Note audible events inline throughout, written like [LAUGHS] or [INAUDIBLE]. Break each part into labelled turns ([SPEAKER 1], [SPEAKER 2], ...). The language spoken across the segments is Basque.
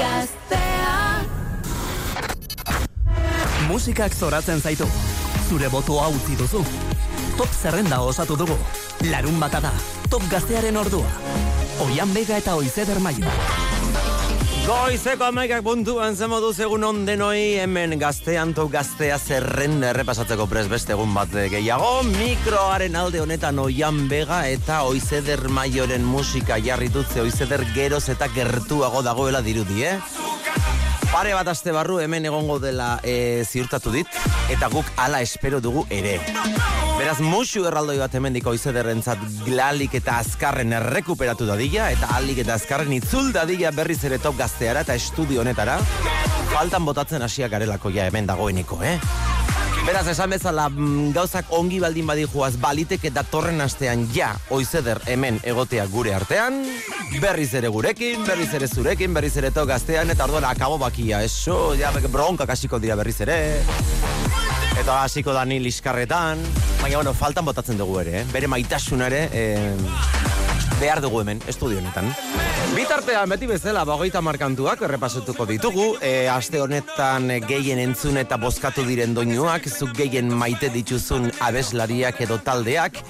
[SPEAKER 1] Gaztea
[SPEAKER 2] Musikak zoratzen zaitu. Zure botoa utzi duzu. Top zerrenda osatu dugu. Larun bata da. Top gaztearen ordua. Oian bega eta oizeder maio.
[SPEAKER 3] Goizeko amaikak puntuan zen moduz egun ondenoi hemen gaztean top gaztea zerren errepasatzeko prez beste egun bat gehiago. Mikroaren alde honetan oian bega eta oizeder maioren musika jarri dutze oizeder geroz eta gertuago dagoela dirudi, eh? Pare bat aste barru hemen egongo dela e, ziurtatu dit, eta guk hala espero dugu ere. Beraz, musu erraldoi bat hemendik oizederrentzat glalik eta azkarren errekuperatu dadila, eta alik eta azkarren itzul dadila berriz ere top gazteara eta estudio honetara. Faltan botatzen hasiak garelako ja hemen dagoeneko, eh? Beraz, esan bezala mm, gauzak ongi baldin badijuaz balitek eta torren astean ja oizeder hemen egotea gure artean, berriz ere gurekin, berriz ere zurekin, berriz ere to gaztean, eta orduan akabo bakia, eso, ja, bronka kasiko dira berriz ere, eta hasiko da ni liskarretan, baina, bueno, faltan botatzen dugu ere, eh? bere maitasun ere, eh, behar dugu hemen, estudio honetan. Bitartean, beti bezala, bagoita markantuak errepasutuko ditugu, e, aste honetan gehien entzun eta bozkatu diren doinuak, zuk gehien maite dituzun abeslariak edo taldeak,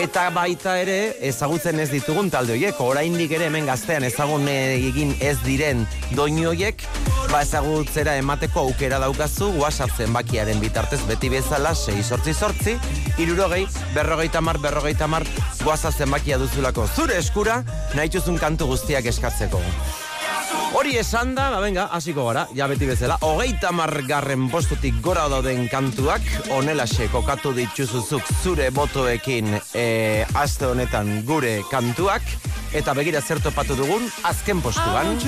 [SPEAKER 3] eta baita ere, ezagutzen ez ditugun talde horiek, oraindik ere hemen gaztean ezagun egin ez diren doinu horiek, ba ezagutzera emateko aukera daukazu, WhatsApp zenbakiaren bitartez beti bezala, 6 sortzi sortzi, irurogei, berrogeita mar, berrogeita mar, WhatsApp zenbakia duzulako. Zure eskura, nahituzun kantu guztiak eskatzeko. Hori esan da, ba venga, hasiko gara, ja beti bezala, hogeita margarren postutik gora dauden kantuak, onela kokatu dituzuzuk zure botoekin e, aste honetan gure kantuak, eta begira zer topatu dugun, azken postuan.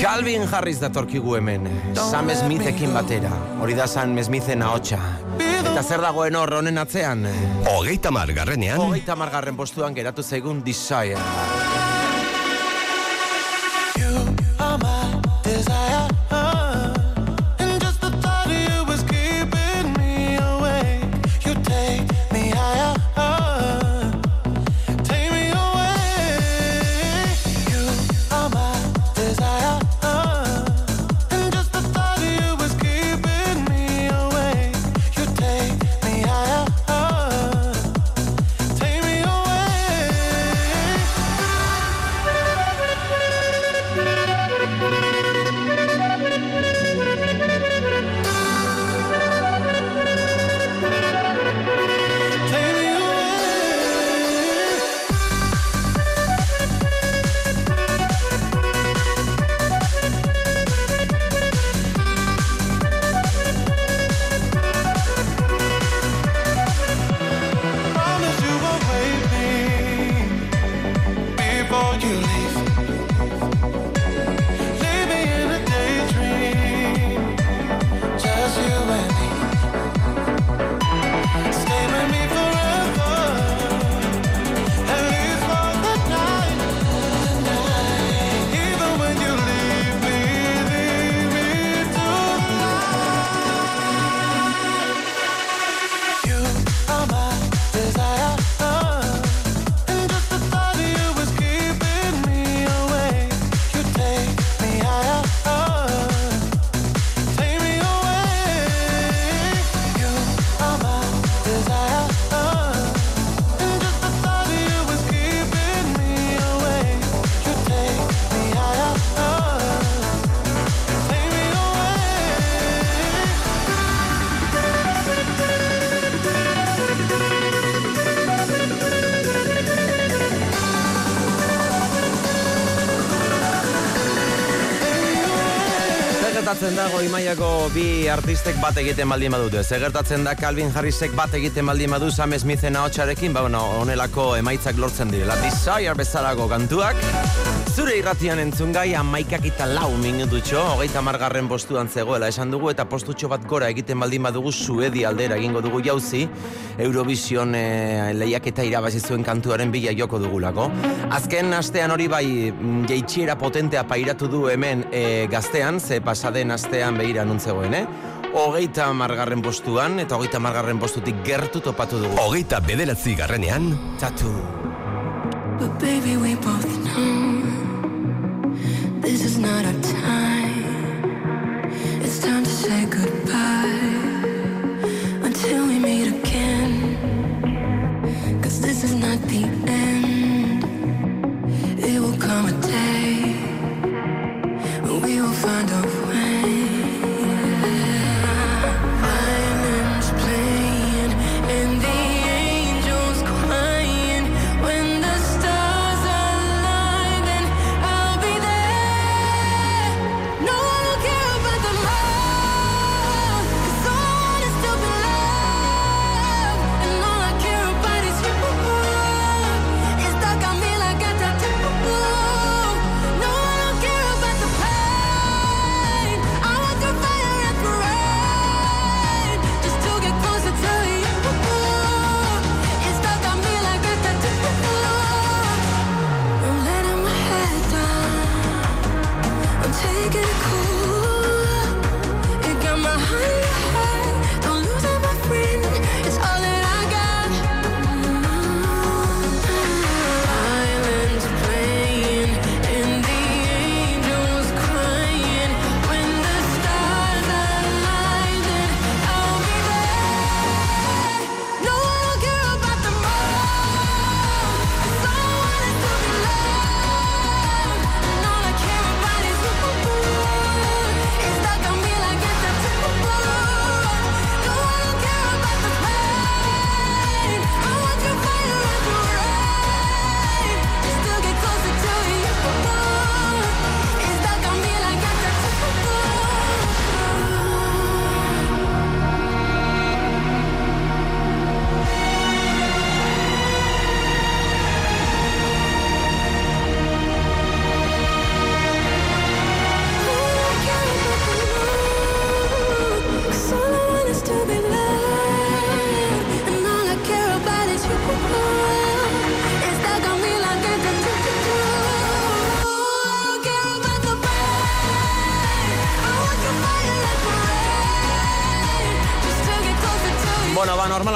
[SPEAKER 3] Calvin Harris da torkigu hemen, Sam Smithekin batera, hori da Sam Smithen ahotsa. Eta zer dagoen hor honen atzean?
[SPEAKER 4] Hogeita margarrenean.
[SPEAKER 3] Hogeita margarren postuan geratu zaigun Desire. Gertatzen da goi mailako bi artistek bat egiten baldin badute. Zer gertatzen da Calvin Harrisek bat egiten baldin badu Sam Smithen ahotsarekin, ba bueno, honelako emaitzak lortzen direla. Desire bezalako kantuak. Zure irratian entzun gai amaikak eta lau minututxo, hogeita margarren postuan zegoela esan dugu, eta postutxo bat gora egiten baldin badugu Suedi aldera egingo dugu jauzi, Eurovision e, lehiaketa irabazi zuen kantuaren bila joko dugulako. Azken astean hori bai mm, jeitxiera potentea pairatu du hemen e, gaztean, ze pasaden astean behira nuntzegoen, eh? Hogeita margarren postuan, eta hogeita margarren postutik gertu topatu dugu.
[SPEAKER 4] Hogeita bederatzi garrenean.
[SPEAKER 3] Tatu.
[SPEAKER 1] But baby, we both know not our time.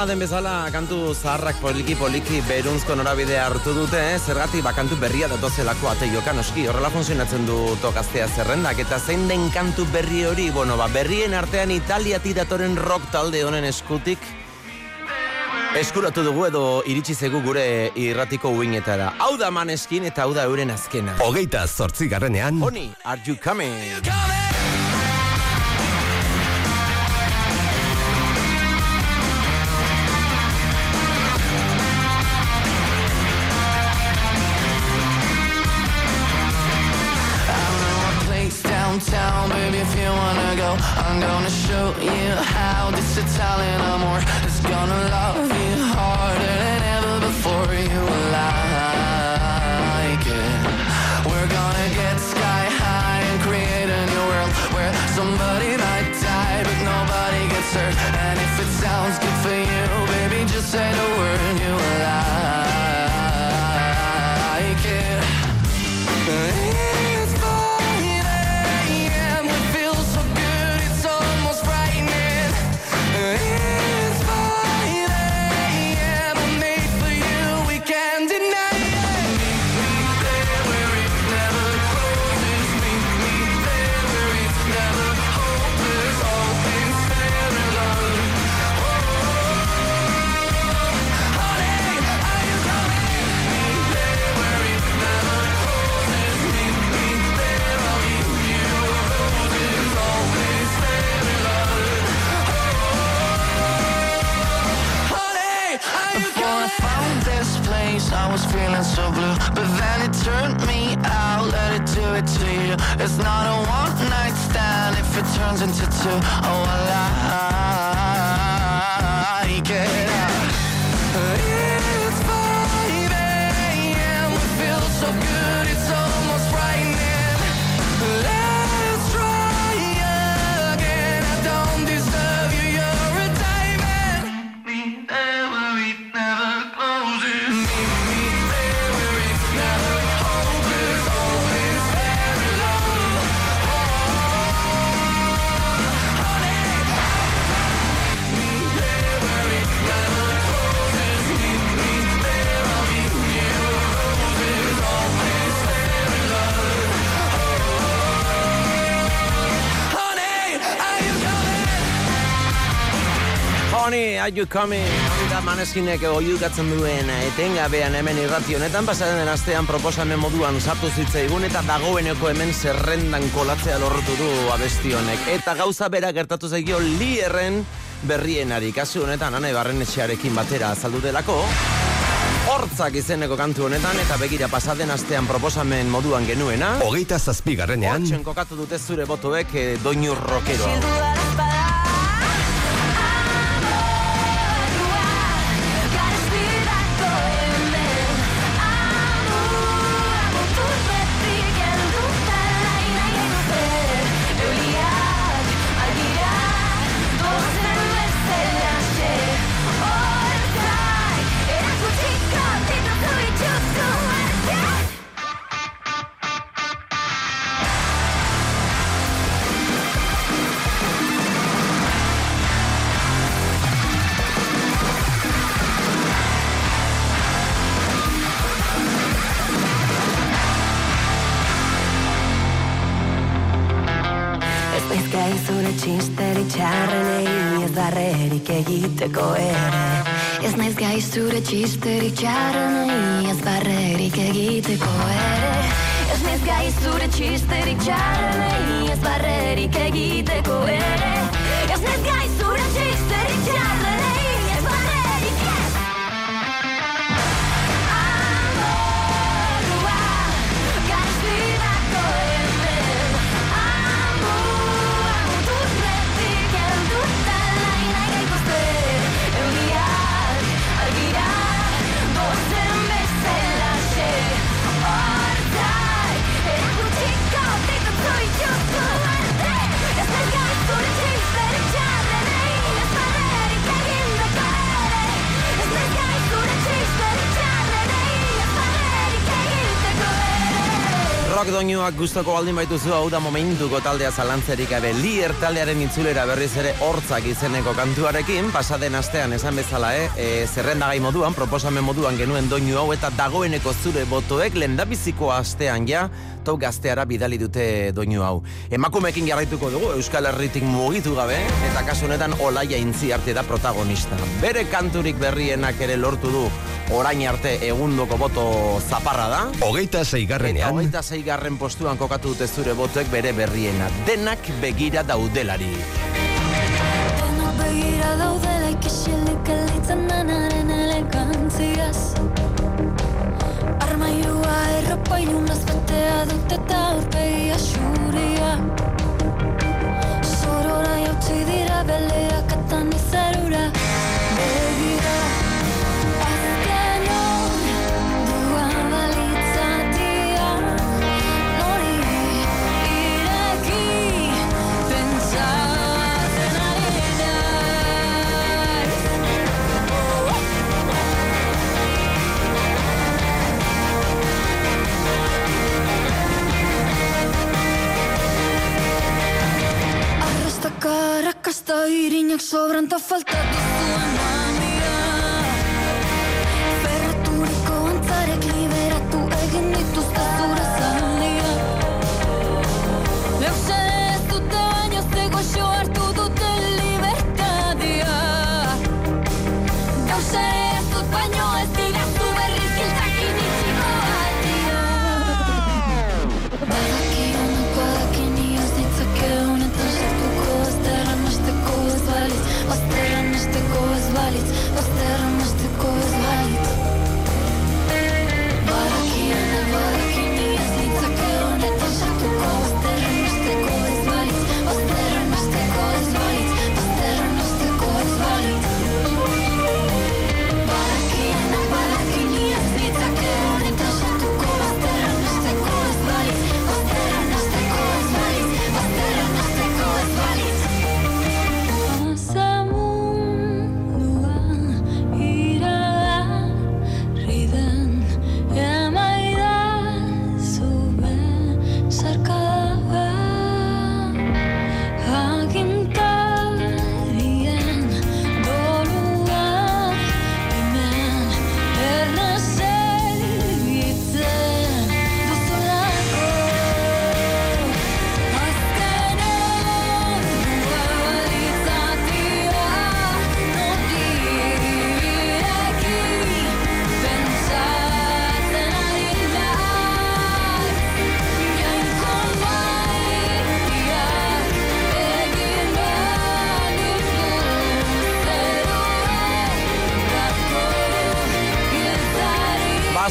[SPEAKER 3] normala den bezala kantu zaharrak poliki poliki berunzko norabidea hartu dute, eh? zergatik bakantu berria datozelako ateioka noski, horrela funtzionatzen du tokaztea zerrendak, eta zein den kantu berri hori, bueno, ba, berrien artean italiati datoren rock talde honen eskutik, Eskuratu dugu edo iritsi zegu gure irratiko uinetara. Hau da maneskin eta hau da euren azkena.
[SPEAKER 4] Hogeita zortzigarrenean.
[SPEAKER 3] Oni, are you coming?
[SPEAKER 5] Are you coming? I'm gonna show you how this Italian amor is gonna love you harder. It's not a one night stand if it turns into two. Oh, I like it. Honey,
[SPEAKER 3] are you coming? Hori da maneskinek oiukatzen duen etengabean hemen irrati honetan pasaren den astean proposamen moduan sartu zitzaigun eta dagoeneko hemen zerrendan kolatzea lortu du abesti honek. Eta gauza bera gertatu zaigio lierren berrienari. Kasu honetan, anai barren etxearekin batera azaldu delako. Hortzak izeneko kantu honetan eta begira pasaden astean proposamen moduan genuena.
[SPEAKER 4] Hogeita zazpigarrenean,
[SPEAKER 3] Hortzen kokatu dute zure botoek eh, doinu rokeroa.
[SPEAKER 1] Naiz gai zure txisteri txarrenei ez barrerik egiteko ere. Ez naiz gai zure txisteri txarrenei ez barrerik egiteko ere. Ez naiz gai zure txisteri txarrenei ez barrerik egiteko ere
[SPEAKER 3] Rock doinuak gustoko baldin baituzu hau da momentuko taldea zalantzerik gabe lier taldearen itzulera berriz ere hortzak izeneko kantuarekin pasaden astean esan bezala eh, e, zerrendagai moduan proposamen moduan genuen doinu hau eta dagoeneko zure botoek lendabiziko astean ja tau gazteara bidali dute doinu hau. Emakumekin jarraituko dugu Euskal Herritik mugitu gabe eta kasu honetan Olaia Intzi arte da protagonista. Bere kanturik berrienak ere lortu du orain arte egundoko boto zaparra da.
[SPEAKER 4] hogeita zeigarrenean,
[SPEAKER 3] hogeita zeigarren postuan kokatu dute zure botoek bere berriena. Denak begira daudelari.
[SPEAKER 1] Denok begira daudela ikisilik elitzen denaren elegantziaz Armairua erropa ilunaz betea dut eta aurpegia xuria Sorora jautzi dira beleak eta nizarura arrakasta irinak sobranta faltatu zuen mamia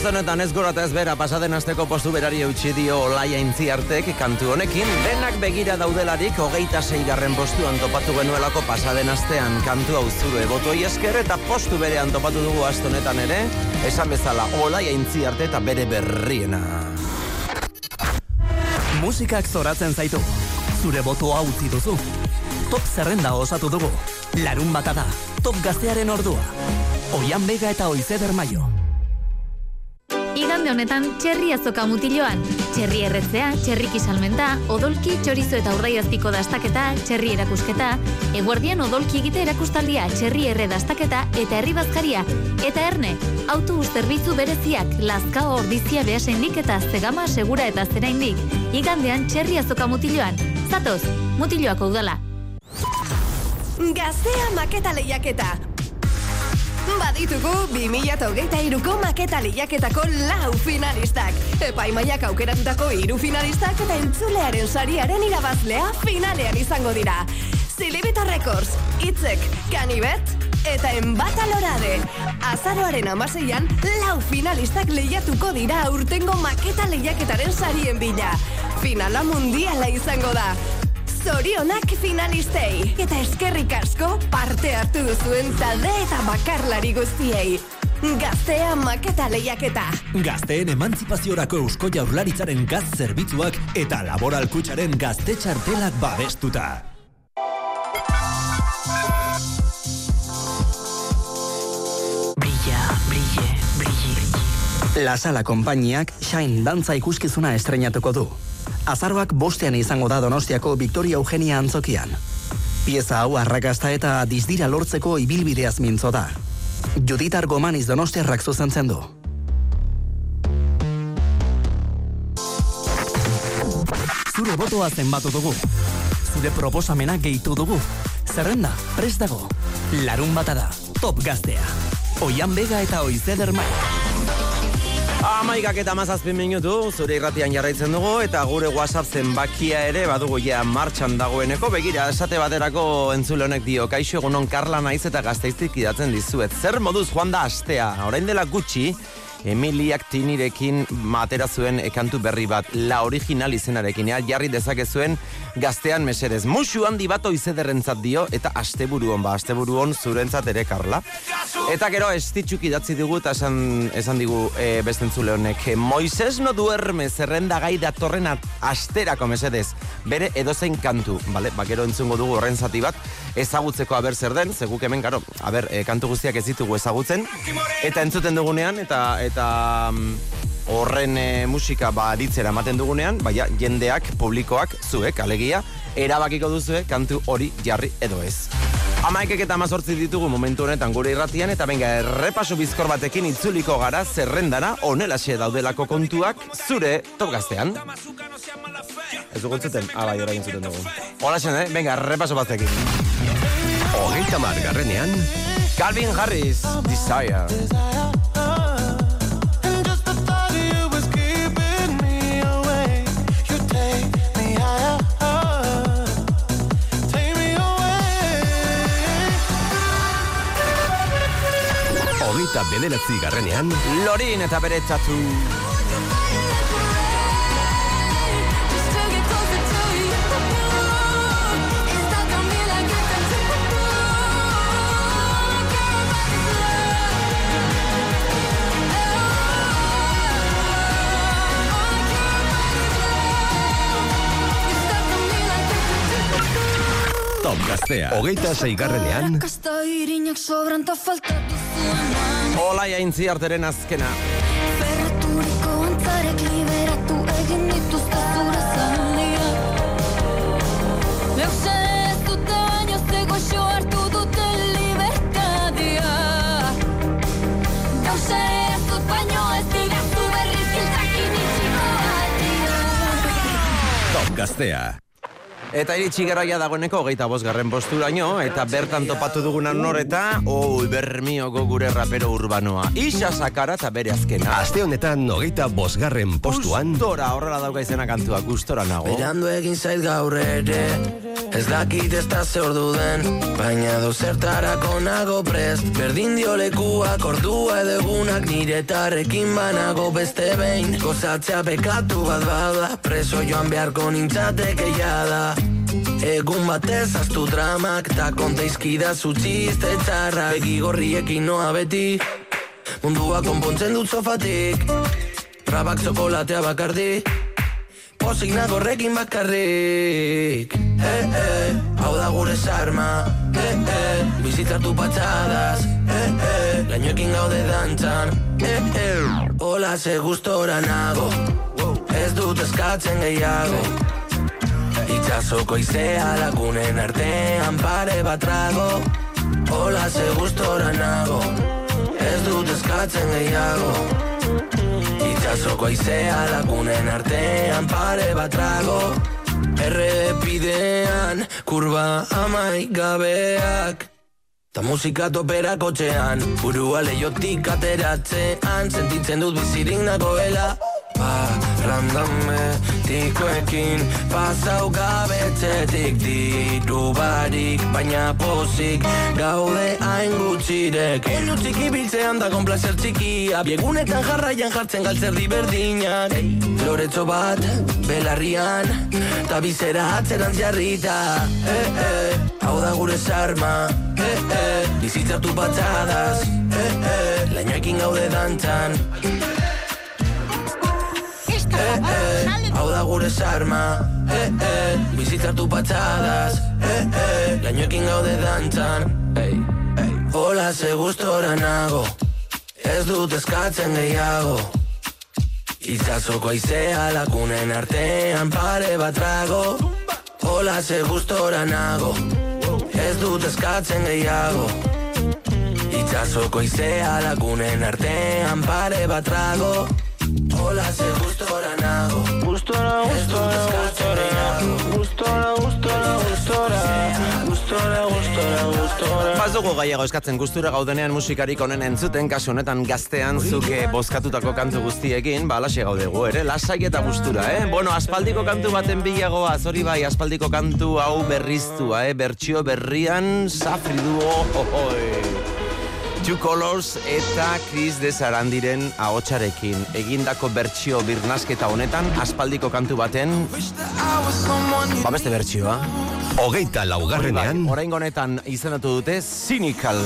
[SPEAKER 1] honetan ez
[SPEAKER 3] gora eta ez bera pasaden asteko postu berari eutxi dio Olaia Intziartek kantu honekin denak begira daudelarik hogeita zeigarren postuan topatu genuelako pasaden astean kantu hau zure botoi esker eta postu berean topatu dugu aste honetan ere esan bezala Olaia Intziarte eta bere berriena.
[SPEAKER 2] Musikak zoratzen zaitu. Zure botoa utzi duzu. Top zerrenda osatu dugu. Larun bata da. Top gaztearen ordua. Oian Bega eta Oizeder Maio.
[SPEAKER 6] Igande honetan txerri azoka mutiloan. Txerri erretzea, txerriki salmenta, odolki, txorizo eta urdaiazpiko dastaketa, txerri erakusketa, eguardian odolki egite erakustaldia, txerri erre dastaketa eta herri bazkaria. Eta erne, autobus zerbitzu bereziak, lazkao ordizia behasendik eta zegama segura eta zeraindik. Igandean txerri azoka mutiloan. Zatoz, mutiloako udala.
[SPEAKER 7] Gaztea maketa lehiaketa. Baditugu 2023ko maketa lehiaketako lau finalistak. Epaimaiak aukeratutako hiru finalistak eta entzulearen sariaren irabazlea finalean izango dira. Zilibita Records, Itzek, Kanibet, eta Enbata Lorade. Azaroaren amaseian, lau finalistak lehiatuko dira aurtengo maketa lehiaketaren sarien bila. Finala mundiala izango da. Zorionak finalistei. Eta eskerrik asko parte hartu duzuen talde eta bakarlari guztiei. Gaztea maketa lehiaketa.
[SPEAKER 8] Gazteen emantzipaziorako eusko jaurlaritzaren gaz zerbitzuak eta laboral kutsaren gazte txartelak babestuta.
[SPEAKER 2] Brilla, brille, brille. La Sala konpainiak Shine dantza ikuskizuna estrenatuko du. Azaroak bostean izango da Donostiako Victoria Eugenia antzokian. Pieza hau arrakasta eta dizdira lortzeko ibilbideaz mintzo da. Judith Argomaniz Donostiarrak zuzentzen du. Zure botoa zenbatu dugu. Zure proposamena gehitu dugu. Zerrenda, prest dago. Larun bata da, top gaztea. Oian Bega eta Oizeder Maia.
[SPEAKER 3] Amaikak eta mazazpin minutu, zure irratian jarraitzen dugu, eta gure WhatsApp zenbakia ere badugu ja martxan dagoeneko, begira, esate baterako entzule honek dio, kaixo egunon Karla naiz eta gazteiztik idatzen dizuet. Zer moduz joan da astea, orain dela gutxi, Emiliak tinirekin matera zuen ekantu berri bat, la original izenarekin, ja, jarri dezakezuen gaztean mesedez. Musu handi bat oizederrentzat dio, eta asteburuon, ba, asteburuon zurentzat ere, Karla. Eta gero, estitxuk idatzi digu, eta esan, esan digu e, bestentzule honek, Moises no duerme zerrenda gai datorren at- asterako mesedez, bere edozein kantu, bale, ba, gero entzungo dugu horren zati bat, ezagutzeko aber zer den, zeguk hemen, karo, aber, e, kantu guztiak ez ditugu ezagutzen, eta entzuten dugunean, eta eta mm, horren e, musika ba aditzera ematen dugunean, baina jendeak, publikoak, zuek, alegia, erabakiko duzue kantu hori jarri edo ez. Amaikek eta amazortzi ditugu momentu honetan gure irratian, eta benga, errepaso bizkor batekin itzuliko gara zerrendara onelaxe daudelako kontuak zure top gaztean. Ez dugu entzuten? Ah, bai, orain entzuten dugu. Hola, eh? Venga, errepaso batekin.
[SPEAKER 4] Hogeita margarrenean,
[SPEAKER 3] Calvin Harris, Desire.
[SPEAKER 4] Hogeita bederatzi garrenean,
[SPEAKER 3] Lorin eta bere tatu.
[SPEAKER 1] To to on a
[SPEAKER 4] top gaztea. Hogeita zeigarrenean,
[SPEAKER 1] Rakasta irinak sobranta faltatu zuen
[SPEAKER 3] Olaia intziarteren azkena.
[SPEAKER 1] Ferraturiko antzarek liberatu egin dituzte zure zaldia Leuze ez dute baino zegoxo hartu dute libertadia Gauze ez dut baino berriz
[SPEAKER 4] top gaztea.
[SPEAKER 3] Eta iritsi garaia dagoeneko hogeita bosgarren posturaino, eta bertan topatu dugunan noreta, oi, bermioko gure rapero urbanoa. Isa sakara eta bere azkena.
[SPEAKER 4] Aste honetan hogeita bosgarren postuan,
[SPEAKER 3] Gustora, horrela dauka izena kantua, gustora nago.
[SPEAKER 9] Berandu egin zait gaur ere Ez dakit ez da ze ordu den Baina do zertarako nago prest. Berdin dio lekuak ordua edo egunak Niretarrekin banago beste behin. Gozatzea bekatu bat bada Preso joan beharko nintzateke jada Egun batez aztu dramak Ta konteizkida zutxiste txarra Begi gorriekin noa beti Mundua konpontzen dut sofatik. Trabak zokolatea bakardi Pozik nagorrekin bakarrik. Eh, eh, Hau da gure sarma. Eh, eh, Bizitzatu patxadas eh, eh, Lainoekin gaude dantzan. Eh, eh, Hola ze gustora nago. Ez dut eskatzen gehiago. Itxasoko izea lagunen artean pare bat trago Hola ze gustora nago. Ez dut eskatzen gehiago Itxasoko aizea lagunen artean pare bat trago. Errepidean kurba amai gabeak. Ta musika topera kotxean Burua leiotik ateratzean Sentitzen dut bizirik nagoela Parrandame tikoekin Pasau gabetzetik diru barik Baina pozik gaude hain gutxirek Elu txiki biltzean da konplazer txikia Biegunetan jarraian jartzen galtzerdi berdinak Loretxo bat belarrian Ta bizera atzeran jarrita. Eh, eh, Hau da gure sarma. Eh, eh, Bizitzatu patxadas. Eh, eh, Lainoekin gaude dantzan. eh, eh, hau da gure sarma eh, eh, Bizitzartu patxadas eh, eh, Lainoekin gaude dantzan hey, hey. Hola ze gustora nago Ez dut eskatzen gehiago. Itzazoko aizea lakunen artean pare bat trago. Hola ze gustora nago Ez dut eskatzen gehiago. Itzazoko aizea lakunen artean pare bat trago Hola ze gustora nago Gustora, gustora, gustora Gustora, gustora, gustora Gustora, gustora, gustora
[SPEAKER 3] Baz dugu gaiago eskatzen gustura gaudenean musikarik honen entzuten, kasu honetan gaztean zuke bozkatutako kantu guztiekin, ba, alaxe gaudegu ere, lasai eta gustura, eh? Bueno, aspaldiko kantu baten bilagoa, hori bai, aspaldiko kantu hau berriztua, eh? Bertsio berrian, safri duo, hohoi. Two Colors eta Chris de Sarandiren ahotsarekin egindako bertsio birnasketa honetan aspaldiko kantu baten ba beste bertsioa
[SPEAKER 4] Hogeita laugarrenean
[SPEAKER 3] Orain honetan izendatu dute Cynical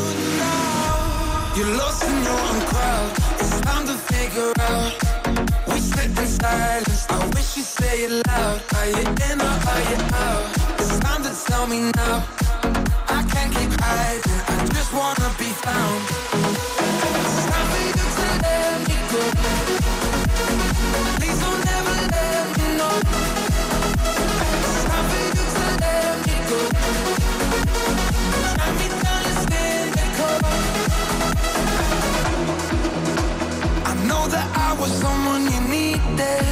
[SPEAKER 10] You're lost in your own crowd. It's time to figure out. We sit in silence. I wish you say it loud. Are you in or are you out? It's time to tell me now. I can't keep hiding. Wanna be found. Let me go. Please don't ever let me know. Let me go. I know that I was someone you needed.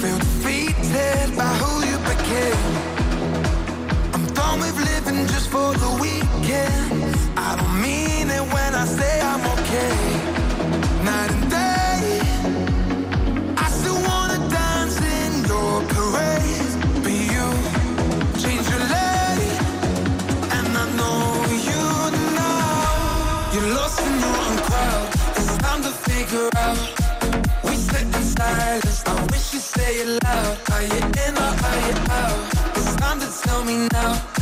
[SPEAKER 10] Feel defeated by who you became. I'm with living just for the weekend. I don't mean it when I say I'm okay. Night and day, I still wanna dance in your parade. But you change your lane, and I know you know you're lost in your own crowd. It's time to figure out. We sit in silence. I wish you say it loud. Are you in or are you out? It's time to tell me now.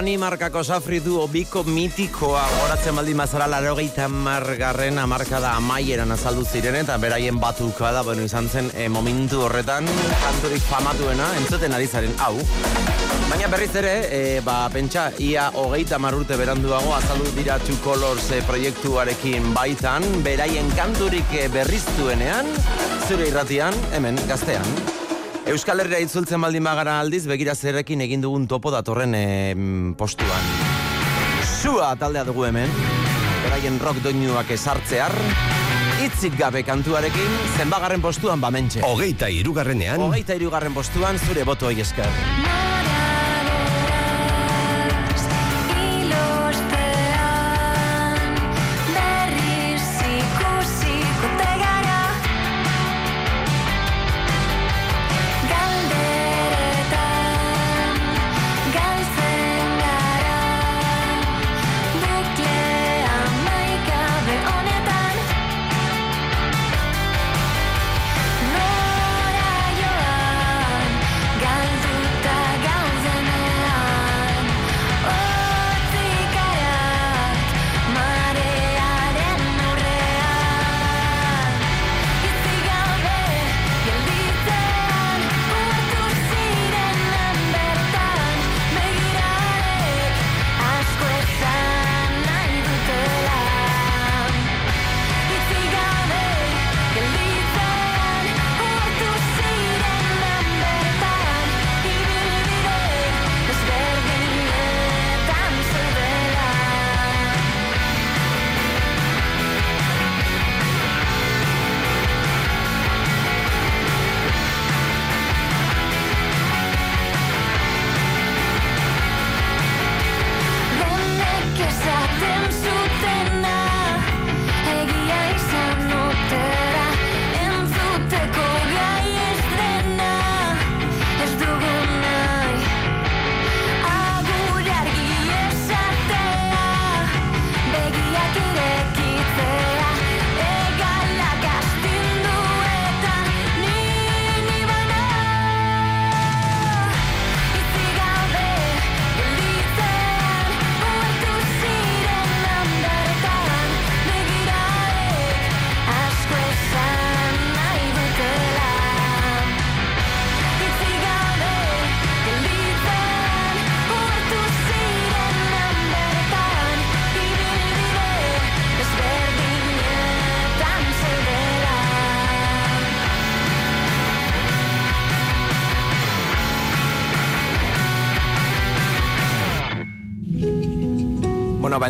[SPEAKER 1] Danimarkako safri duo biko mitikoa horatzen baldin mazara larogeita margarren amarkada amaieran azaldu ziren eta beraien batuka da, bueno, izan zen e, momentu horretan kanturik famatuena entzuten ari zaren hau. Baina berriz ere, e, ba, pentsa, ia hogeita marrurte beranduago azaldu dira Two Colors e, proiektuarekin baitan, beraien kanturik e, berriztuenean, zure irratian, hemen, gaztean. Euskal Herria itzultzen baldin bagara aldiz, begira zerrekin egin dugun topo datorren em, postuan. Sua taldea dugu hemen, beraien rock doinuak esartzear, itzik gabe kantuarekin, zenbagarren postuan bamentxe.
[SPEAKER 4] Hogeita irugarrenean,
[SPEAKER 1] Hogeita irugarren postuan zure boto esker.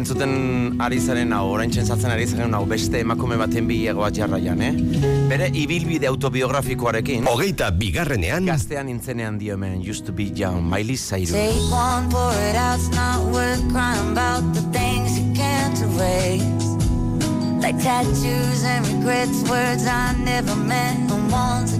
[SPEAKER 1] Entzuten ari zaren hau, orain txentzatzen ari zaren hau, beste emakume baten bilegoa jarraian, eh? Bere ibilbide autobiografikoarekin,
[SPEAKER 4] hogeita bigarrenean,
[SPEAKER 1] gaztean intzenean dio hemen, used to be young, Miley Cyrus.
[SPEAKER 3] Take one for it out, it's not worth crying about the things you can't erase. Like tattoos and regrets, words I never meant, the ones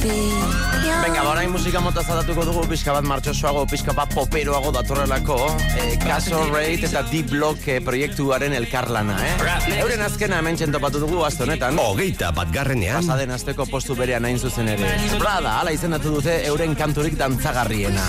[SPEAKER 3] Venga, ba, orain musika mota zadatuko dugu pixka bat martxosoago, pixka bat poperoago datorrelako, eh, Caso Rate eta Deep Block eh, proiektuaren elkarlana, eh? Euren azkena hemen txentopatu dugu azte honetan.
[SPEAKER 4] Hogeita bat garrenean.
[SPEAKER 3] Pasaden azteko postu berean hain zuzen ere. Prada, ala izendatu dute euren kanturik dantzagarriena.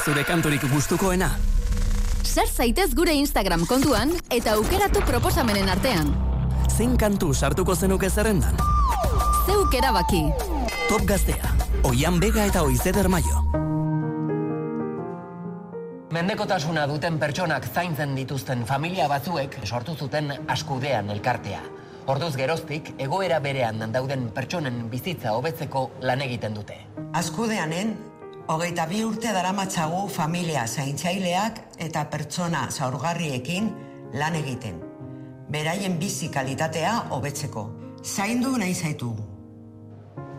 [SPEAKER 2] zure kanturik gustukoena?
[SPEAKER 11] Sar zaitez gure Instagram kontuan eta aukeratu proposamenen artean.
[SPEAKER 2] Zein kantu sartuko zenuke zerrendan?
[SPEAKER 11] Zeuk erabaki.
[SPEAKER 2] Top Gaztea, Oian Bega eta Oizeder Maio.
[SPEAKER 12] Mendekotasuna duten pertsonak zaintzen dituzten familia batzuek sortu zuten askudean elkartea. Orduz geroztik, egoera berean dauden pertsonen bizitza hobetzeko lan egiten dute.
[SPEAKER 13] Azkudeanen, hogeita bi urte daramatzagu familia zaintzaileak eta pertsona zaurgarriekin lan egiten. Beraien bizi kalitatea hobetzeko. Zaindu nahi zaitugu.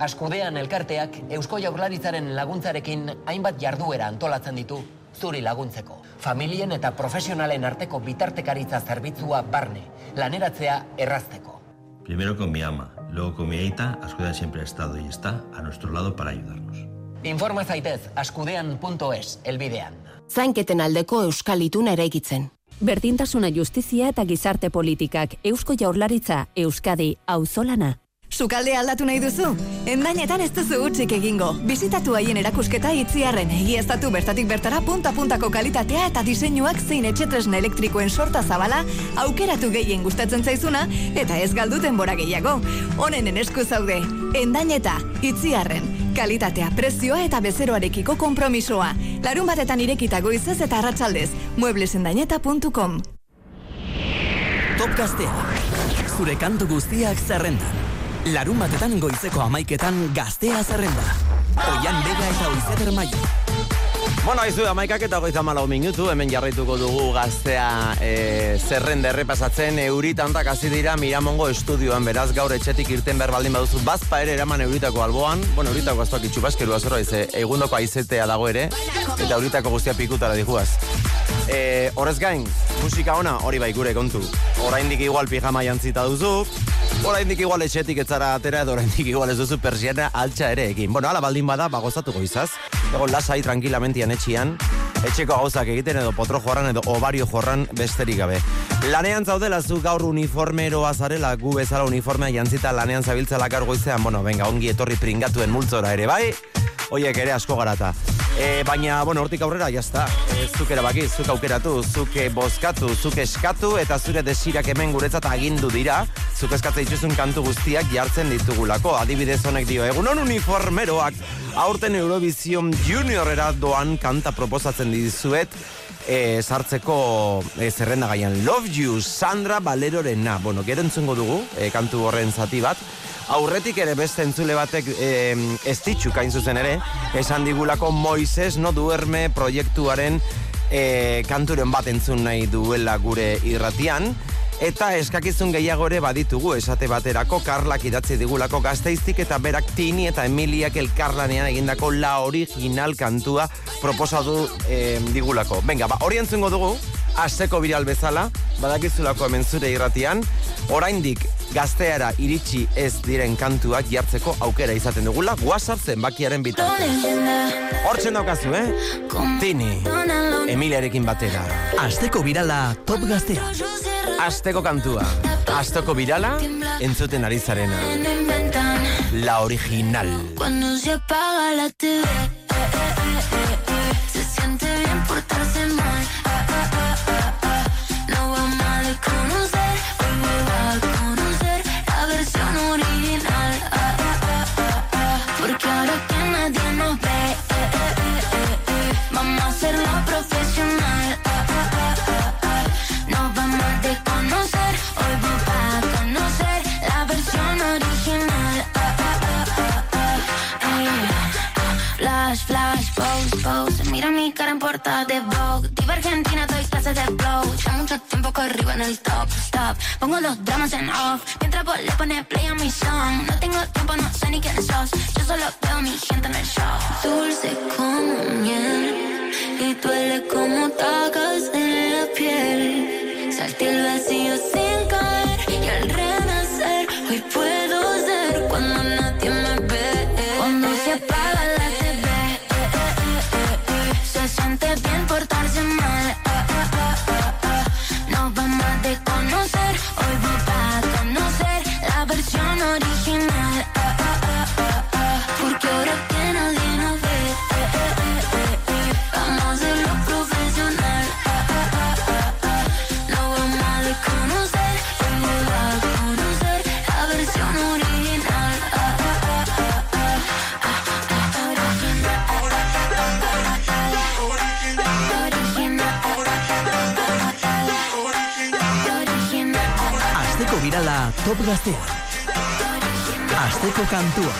[SPEAKER 12] Askudean elkarteak Eusko Jaurlaritzaren laguntzarekin hainbat jarduera antolatzen ditu zuri laguntzeko. Familien eta profesionalen arteko bitartekaritza zerbitzua barne, laneratzea errazteko.
[SPEAKER 14] Primero con mi ama, luego con mi aita, Ascuda siempre ha estado y está a nuestro lado para ayudarnos.
[SPEAKER 12] Informa zaitez askudean.es elbidean.
[SPEAKER 15] Zainketen aldeko euskal ituna eraikitzen.
[SPEAKER 16] Berdintasuna justizia eta gizarte politikak Eusko Jaurlaritza Euskadi auzolana.
[SPEAKER 7] Sukaldea aldatu nahi duzu? Endainetan ez duzu utzik egingo. Bizitatu haien erakusketa itziarren egiaztatu bertatik bertara punta-puntako kalitatea eta diseinuak zein etxetresna elektrikoen sorta zabala aukeratu gehien gustatzen zaizuna eta ez galduten bora gehiago. Honenen esku zaude. Endaineta, itziarren, kalitatea, prezioa eta bezeroarekiko konpromisoa. Larun batetan irekita goizez eta arratsaldez. mueblesendaineta.com
[SPEAKER 2] Top Gaztea, zure kantu guztiak zerrendan. Larun batetan goizeko amaiketan gaztea zerrenda. Oian Bega eta Oizeder Maio.
[SPEAKER 3] Bueno, aizu, amaikak eta goiza malau minutu, hemen jarraituko dugu gaztea e, zerrenda errepasatzen, euritantak hasi dira Miramongo estudioan, beraz gaur etxetik irten behar baldin baduzu, bazpa ere eraman euritako alboan, bueno, euritako aztuak itxupaskeru azorra, ize, egundoko aizetea dago ere, eta euritako guztia pikutara dijuaz. E, horrez gain, musika ona, hori bai gure kontu. Oraindik igual pijama jantzita duzu, oraindik igual etxetik etzara atera, edo oraindik igual ez duzu persiana altxa ere egin. Bueno, ala baldin bada, bagozatu goizaz. Ego lasai tranquilamentian etxian, etxeko gauzak egiten edo potro jorran edo obario jorran besterik gabe. Lanean zaudela zu gaur uniformeroa zarela, gu bezala uniformea jantzita lanean zabiltzela gaur goizean, bueno, venga, ongi etorri pringatuen multzora ere, bai? Oiek ere asko garata. E, baina, bueno, hortik aurrera, jazta. E, zuk erabaki, zuk aukeratu, zuk e, bozkatu, zuk eskatu, eta zure desirak hemen guretzat agindu dira, zuk eskatzen dituzun kantu guztiak jartzen ditugulako. Adibidez honek dio, egunon uniformeroak, aurten Eurovision Juniorera doan kanta proposatzen dizuet, e, sartzeko e, zerrenda gaian. Love You, Sandra Valerorena. Bueno, gero entzungo dugu, e, kantu horren zati bat. Aurretik ere beste entzule batek e, ez ditxuk hain zuzen ere, esan digulako Moises no duerme proiektuaren e, kanturen bat entzun nahi duela gure irratian, Eta eskakizun gehiago ere baditugu esate baterako Karlak idatzi digulako gazteiztik eta berak Tini eta Emiliak elkarlanean egindako la original kantua proposatu eh, digulako. Venga, ba, hori entzungo dugu, asteko biral bezala, badakizulako hemen zure irratian, oraindik gazteara iritsi ez diren kantuak jartzeko aukera izaten dugula WhatsApp zenbakiaren bitartez. Hortzen daukazu, eh? Tini, Emiliarekin batera.
[SPEAKER 2] Asteko birala top gaztea.
[SPEAKER 3] Asteko kantua, asteko birala, entzuten ari zarena. La original.
[SPEAKER 17] Cuando se apaga la TV, se siente Mira mi cara en portada de Vogue. Diva Argentina, doy clases de flow. Ya mucho tiempo corrido en el top, stop. Pongo los dramas en off. Mientras vos le pones play a mi song. No tengo tiempo, no sé ni quién sos. Yo solo veo a mi gente en el show. Dulce como miel. Y duele como tacas en la piel. Salté el vacío sin caer. Y al renacer, hoy puedo se siente bien
[SPEAKER 2] birala top gaztea. Asteko kantua.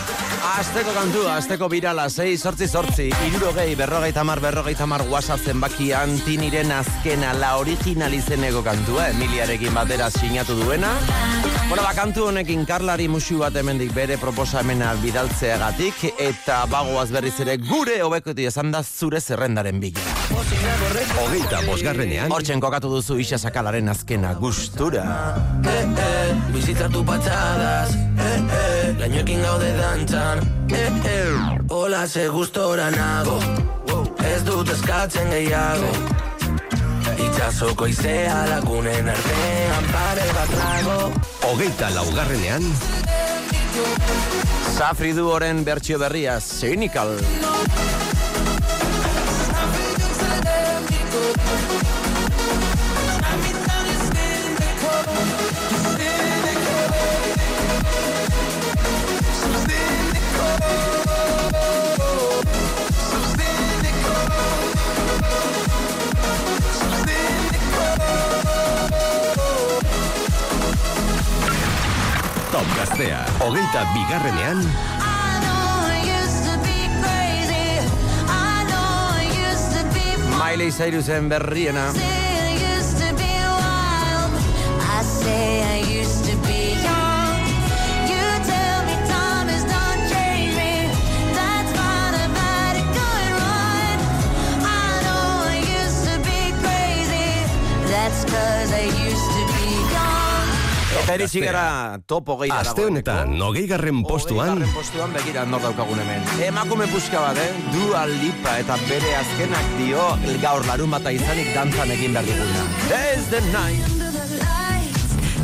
[SPEAKER 3] Asteko kantua, asteko birala, 6 sortzi sortzi, irurogei, berrogei tamar, berrogei tamar WhatsApp zenbakian, tiniren azkena, la original izeneko kantua, Emiliarekin batera sinatu duena. Bueno, ba, kantu honekin karlari musu bat hemendik bere proposamena bidaltzeagatik, eta bagoaz berriz ere gure hobekoti esan da zure zerrendaren bila.
[SPEAKER 4] Hogeita bosgarrenean.
[SPEAKER 3] Hortzen kokatu duzu isa sakalaren azkena gustura.
[SPEAKER 18] Eh, eh, bizitzatu patxadas eh, eh, Lainoekin gaude dantzan eh, eh, Hola, ze gustora nago Ez dut eskatzen gehiago Itxasoko izea lagunen artean pare bat trago
[SPEAKER 4] Hogeita laugarrenean.
[SPEAKER 3] Safri du oren bertsio berria, Cynical.
[SPEAKER 4] Top gaztea. Hogeita bigarrenean.
[SPEAKER 17] To be crazy. That's cause I used to be young.
[SPEAKER 3] Eta iritsi gara topo gehiago.
[SPEAKER 4] Aste honetan, hogeigarren postuan.
[SPEAKER 3] Hogeigarren postuan begira nor daukagun hemen. Emakume puska bat, eh? Dua Lipa eta bere azkenak dio gaur larun bata izanik dantzan egin behar duguna. There's the night.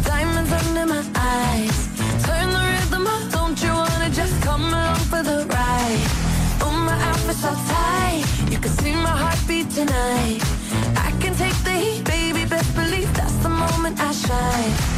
[SPEAKER 17] Diamonds under my eyes. Turn the rhythm up, don't you wanna just come along for the ride? Oh, my outfit's so tight, you can see my heartbeat tonight. I can take the heat, baby, best believe that's the moment I shine.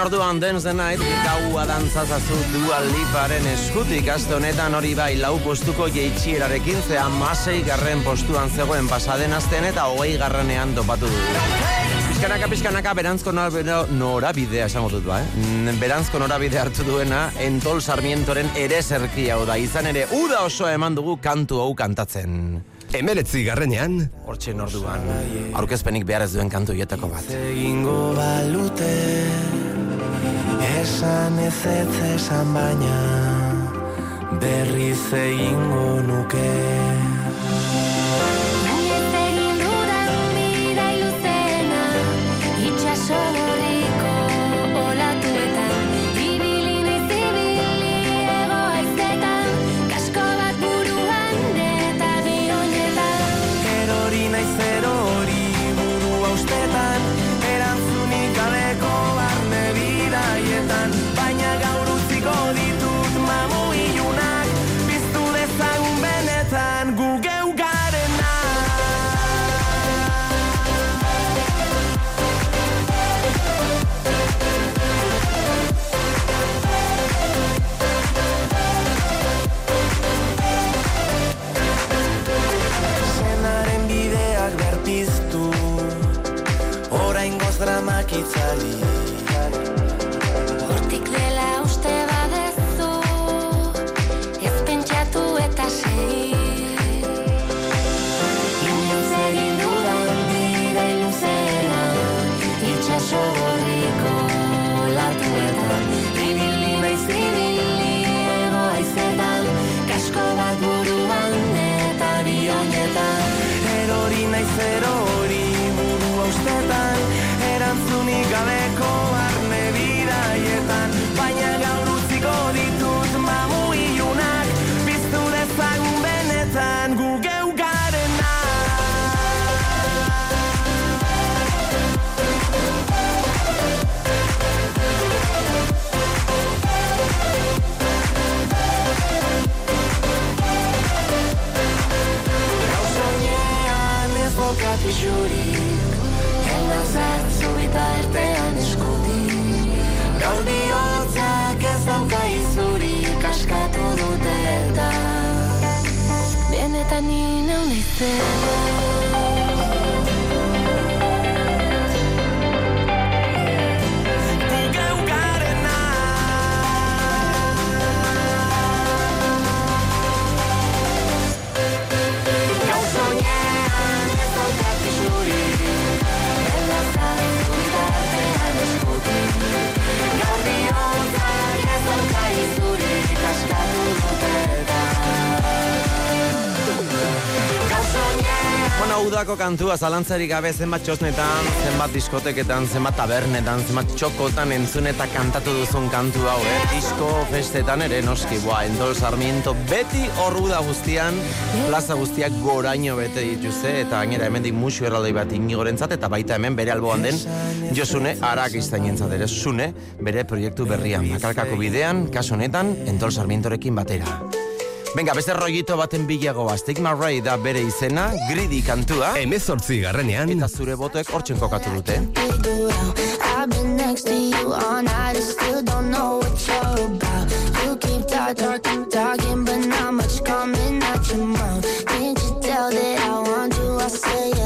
[SPEAKER 3] Orduan Dance the Night gaua dantzazazu Dua Liparen eskutik aste honetan hori bai lau postuko jeitsierarekin zea masei garren postuan zegoen pasaden astean eta hogei garrenean topatu dugu. Pizkanaka, pizkanaka, berantzko norabidea esango dut ba, eh? Berantzko norabidea hartu duena Entol Sarmientoren ere zerki hau da. Izan ere, uda osoa eman dugu kantu hau kantatzen.
[SPEAKER 4] Emeletzi garrenean
[SPEAKER 3] Hortxe norduan Aurkezpenik behar ez duen kantu bat
[SPEAKER 10] Egingo balute Esan ez ez esan baina Berriz egingo nuke. this
[SPEAKER 3] udako kantua zalantzarik gabe zenbat txosnetan, zenbat diskoteketan, zenbat tabernetan, zenbat txokotan entzun eta kantatu duzun kantu hau, eh? Disko festetan ere noski, boa, Endol Sarmiento beti horru da guztian, plaza guztiak goraino bete dituzte, eta gainera hemendik musu erraldoi bat inigorentzat, eta baita hemen bere alboan den, Josune arak iztainentzat ere, Sune, bere proiektu berrian, makarkako bidean, kasu honetan, Endol Sarmientorekin batera. Venga, beste rollito baten bilago Stigma Ray da bere izena, gridi kantua.
[SPEAKER 4] Emezortzi garrenean.
[SPEAKER 3] Eta zure botoek hortzen kokatu dute.
[SPEAKER 19] I've been next to you all night and still don't know what you're about. You keep talking, talking, but not much coming out your mouth. Can't you tell that I want you? I say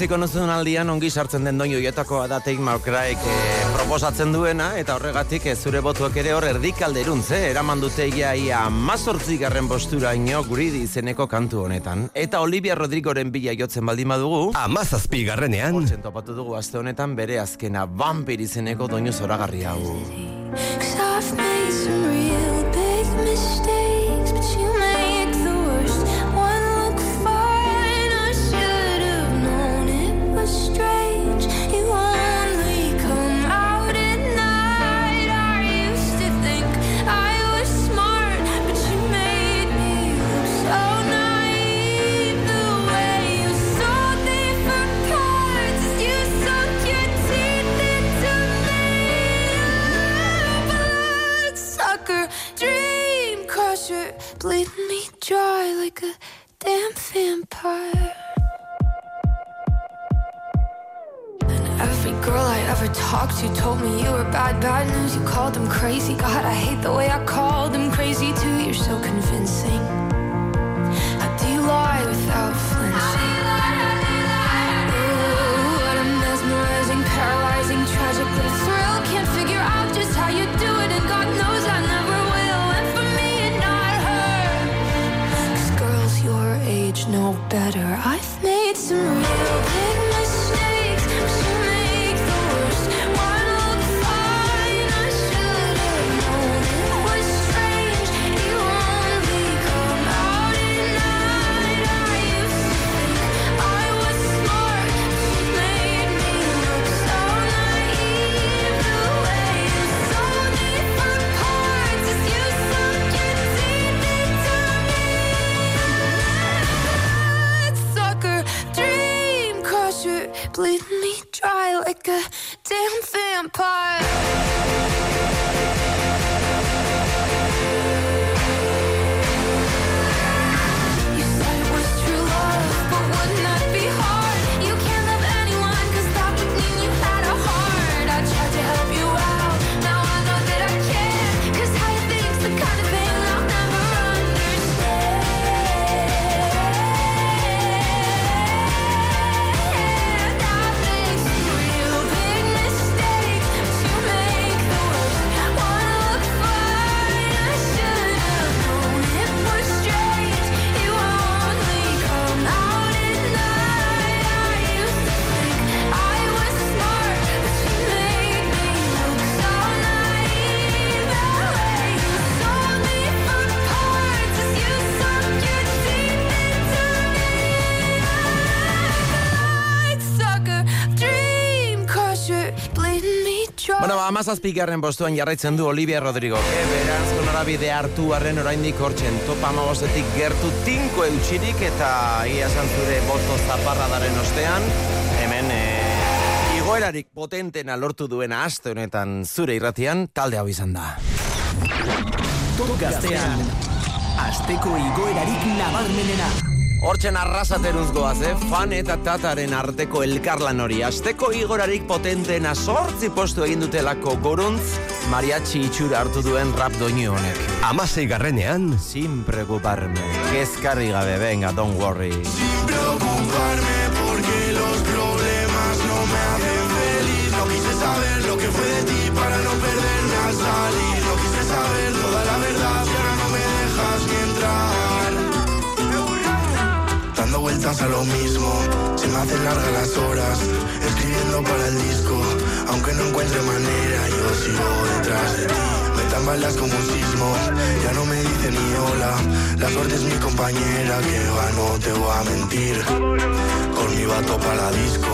[SPEAKER 3] biziko nuzun aldian ongi sartzen den doinu joetakoa da Take My Cryk eh, proposatzen duena, eta horregatik eh, zure botuak ere hor erdikalderuntz, eh? eraman dute ia ia mazortzi garren postura ino gridi izeneko kantu honetan. Eta Olivia Rodrigoren bila jotzen baldin badugu,
[SPEAKER 4] amazazpi garrenean.
[SPEAKER 3] Hortzen topatu dugu aste honetan bere azkena vampir izeneko doinu zoragarri hau.
[SPEAKER 19] Bleeding me dry like a damn vampire. And every girl I ever talked to told me you were bad, bad news. You called them crazy. God, I hate the way I called them crazy too. You're so convincing. How do you lie without flinching? Ooh, what a mesmerizing, paralyzing, tragic better. I've made some real like a damn vampire.
[SPEAKER 3] Amazazpigarren postuan jarraitzen du Olivia Rodrigo. E, beraz, norabide hartu arren oraindik hortzen. Topa amabozetik gertu tinko eutxirik eta ia esan zure boto zaparradaren ostean. Hemen, e, igoerarik potentena lortu duena aste honetan zure irratian, talde hau izan da.
[SPEAKER 2] Top gaztean, asteko igoerarik nabarmenena.
[SPEAKER 3] Hortzen arrasateruz goaz, eh? Fan eta tataren arteko elkarlan hori. Asteko igorarik potentena sortzi postu egin dutelako goruntz, mariachi itxura hartu duen rap doinu honek.
[SPEAKER 4] Amasei garrenean,
[SPEAKER 3] Sin preocuparme. Kezkarri gabe, venga, don't worry.
[SPEAKER 20] preocuparme porque los problemas no me hacen feliz. No quise saber lo que fue de ti para no perderme al salir. No quise saber toda la verdad y ahora no me dejas ni entrar. Vueltas a lo mismo, se me hacen largas las horas. Escribiendo para el disco, aunque no encuentre manera, yo sigo detrás de ti. Me tambaleas como un sismo, ya no me dice ni hola. La suerte es mi compañera, que va, no te voy a mentir. Con mi vato para la disco,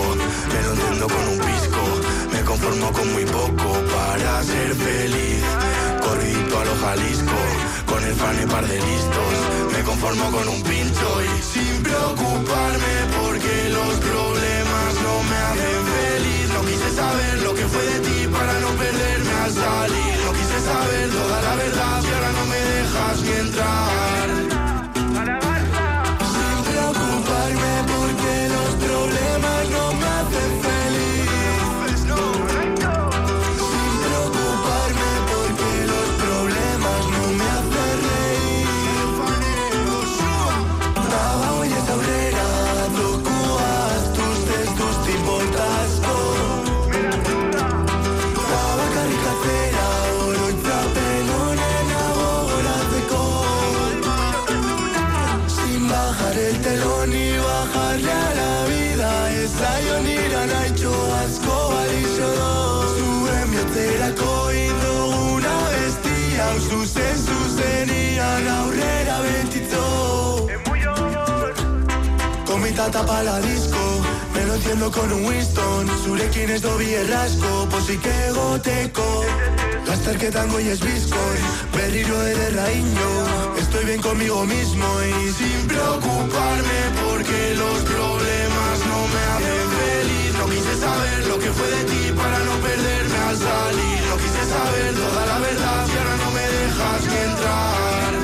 [SPEAKER 20] me lo entiendo con un pisco. Me conformo con muy poco para ser feliz. Corridito a lo con el fan y par de listos. Me conformo con un pincho y sin preocuparme porque los problemas no me hacen feliz. No quise saber lo que fue de ti para no perderme al salir. No quise saber toda la verdad y ahora no me dejas ni entrar. Zuzen zuzenian aurrera betitzo Komita tapa la disco Me lo entiendo con un Winston. Zurekin ez dobi errasko Pozik egoteko. Lasterketan goiez bizkoi Berriro ederra ino Estoy bien conmigo mismo y sin preocuparme Porque los problemas no me hacen feliz. No quise saber lo que fue de ti para no perderme al salir. No quise saber toda la verdad y ahora no me dejas ni entrar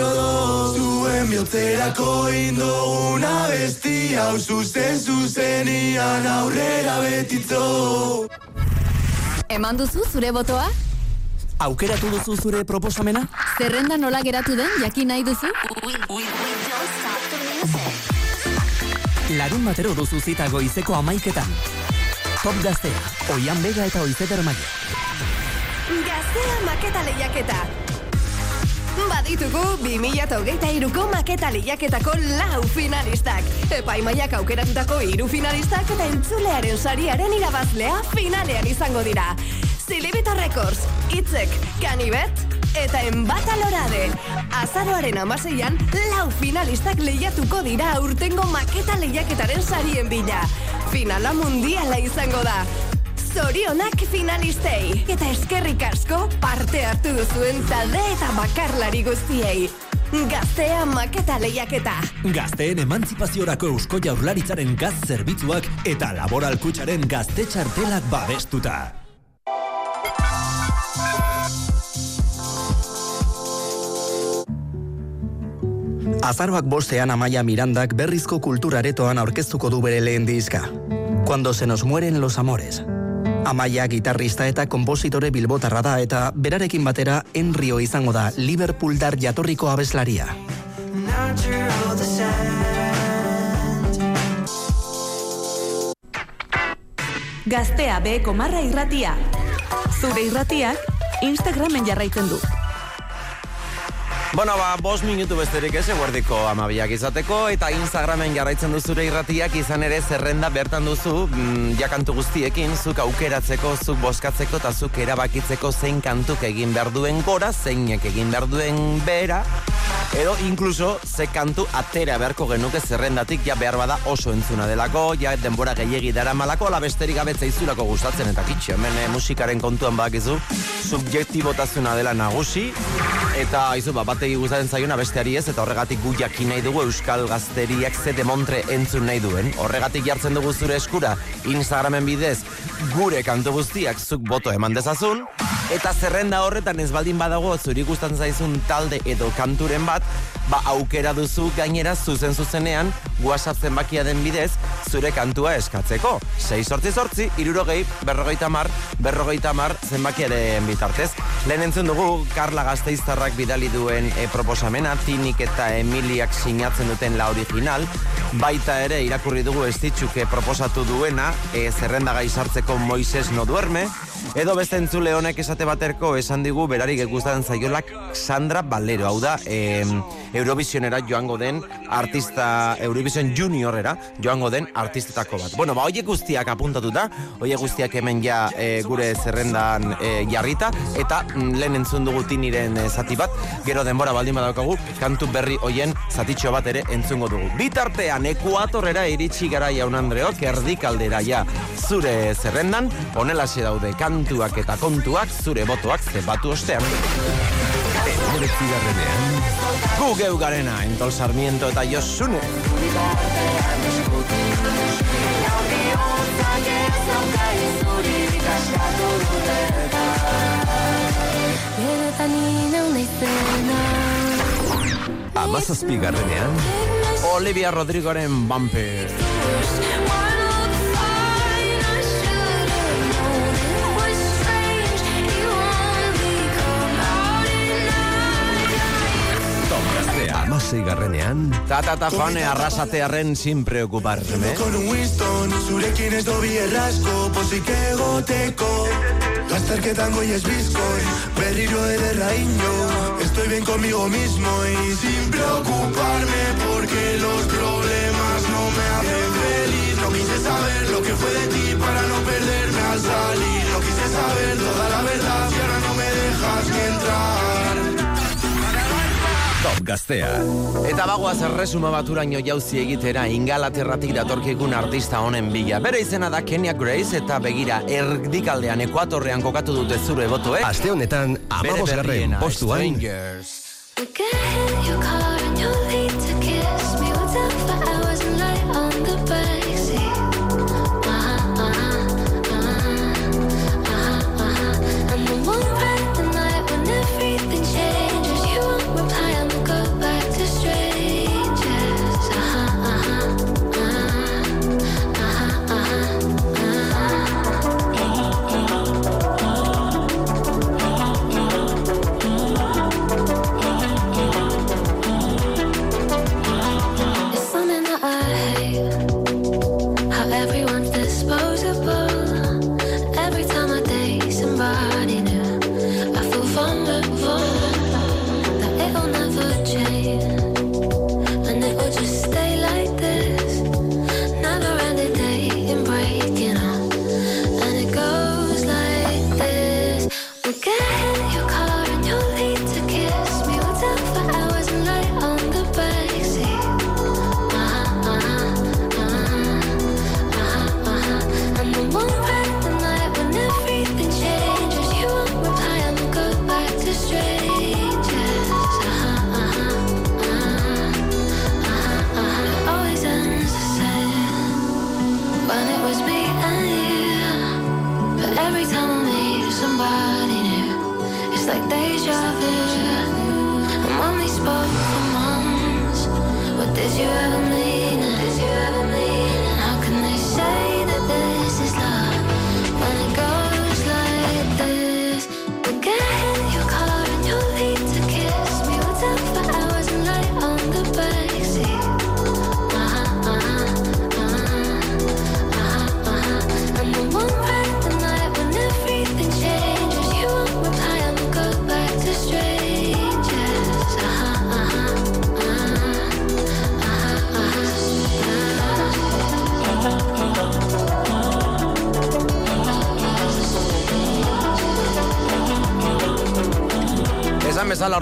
[SPEAKER 20] gaixo doz Zuen bihotzerako indo una bestia Uzuzen zuzenian aurrera betitzo
[SPEAKER 1] Eman duzu zure botoa?
[SPEAKER 8] Aukeratu duzu zure proposamena?
[SPEAKER 1] Zerrenda nola geratu den jakin nahi duzu?
[SPEAKER 8] Ui, ui, ui, Larun batero duzu zita goizeko amaiketan. Top gaztea, oian bega eta oizeder maia.
[SPEAKER 7] Gaztea maketa lehiaketa. Baditugu 2023ko maketa lehiaketako lau finalistak. Epaimaiak aukeratutako hiru finalistak eta entzulearen sariaren irabazlea finalean izango dira. Zilibita Records, Itzek, Kanibet, eta Enbata Lorade. Azaroaren amaseian, lau finalistak lehiatuko dira aurtengo maketa lehiaketaren sarien bila. Finala mundiala izango da. Zorionak finalistei. Eta eskerrik asko parte hartu duzuen talde eta bakarlari guztiei. Gaztea maketa lehiaketa.
[SPEAKER 2] Gazteen emantzipaziorako eusko jaurlaritzaren gaz zerbitzuak eta laboral kutxaren gazte txartelak babestuta.
[SPEAKER 8] Azaroak bostean Amaia Mirandak berrizko kulturaretoan aurkeztuko du bere lehen diska. Cuando se nos mueren los amores. Amaia gitarrista eta kompositore bilbotarra da eta berarekin batera Enrio izango da Liverpooldar jatorriko abeslaria.
[SPEAKER 21] Gaztea beheko marra irratia. Zure irratiak Instagramen jarraitzen du.
[SPEAKER 3] Bueno, ba, bos minutu besterik ez, eguerdiko amabiak izateko, eta Instagramen jarraitzen duzure irratiak izan ere zerrenda bertan duzu, mm, jakantu guztiekin, zuk aukeratzeko, zuk boskatzeko, eta zuk erabakitzeko zein kantuk egin behar duen gora, zeinek egin behar duen bera, edo inkluso ze kantu atera beharko genuke zerrendatik, ja behar bada oso entzuna delako, ja denbora gehiegi dara malako, ala besterik gabetza izulako gustatzen, eta kitxe, hemen eh, musikaren kontuan bakizu, subjektibotasuna dela nagusi, eta izu, ba, bategi gustatzen zaiona besteari ez, eta horregatik gu jakin nahi dugu Euskal Gazteriak ze demontre entzun nahi duen. Horregatik jartzen dugu zure eskura Instagramen bidez gure kantu guztiak zuk boto eman dezazun, eta zerrenda horretan ez baldin badago zuri gustatzen zaizun talde edo kanturen bat, ba aukera duzu gainera zuzen zuzenean WhatsApp zenbakia den bidez zure kantua eskatzeko. 6 sortzi sortzi, irurogei, berrogeita mar, berrogeita mar zenbakiaren bitartez. Lehen entzun dugu Karla Gazteiztarrak bidali duen e, proposamena, Tinik eta Emiliak sinatzen duten la original, baita ere irakurri dugu estitxuke proposatu duena, e, zerrenda gai sartzeko Moises no duerme, edo beste entzule honek esate baterko esan digu berarik gustatzen zaiolak Sandra Valero, hau da, e, Eurovisionera joango den artista, Eurovision Juniorera joango den artistetako bat. Bueno, ba, hoiek guztiak apuntatuta, hoiek guztiak hemen ja e, gure zerrendan e, jarrita, eta mm, lehen entzun dugu tiniren e, zati bat, gero denbora baldin badaukagu, kantu berri hoien zatitxo bat ere entzungo dugu. Bitartean, ekuatorrera iritsi gara jaun Andreok, erdikaldera ja zure zerrendan, honelaxe daude kantuak eta kontuak, zure botoak zebatu ostean. Gu geu garena, Entol Sarmiento eta Josune.
[SPEAKER 1] Benetan inau naizena
[SPEAKER 4] amazazpi garrenean,
[SPEAKER 3] Olivia Rodrigoren Bumper.
[SPEAKER 4] Gaztea amasei garrenean,
[SPEAKER 3] Ta ta ta Juane arrasatearren sin preocuparme.
[SPEAKER 10] Con un Winston, zurekin ez dobi errasko, pozik egoteko Lasterketan goiez bizkoi, berriro ederra ino Estoy bien conmigo mismo y sin preocuparme Porque los problemas no me hacen feliz. No quise saber lo que fue de ti para no perderme al salir. No quise saber toda la verdad y ahora no me dejas ni entrar
[SPEAKER 4] Top Gaztea.
[SPEAKER 3] Eta bagoaz erresuma baturaino jauzi egitera ingalaterratik datorkikun artista honen bila. Bere izena da Kenya Grace eta begira erdikaldean ekuatorrean kokatu dute zure botoek.
[SPEAKER 4] Aste honetan,
[SPEAKER 3] Bere
[SPEAKER 4] amabosgarren
[SPEAKER 3] berriena,
[SPEAKER 4] postuan,
[SPEAKER 3] Strangers.
[SPEAKER 1] You ever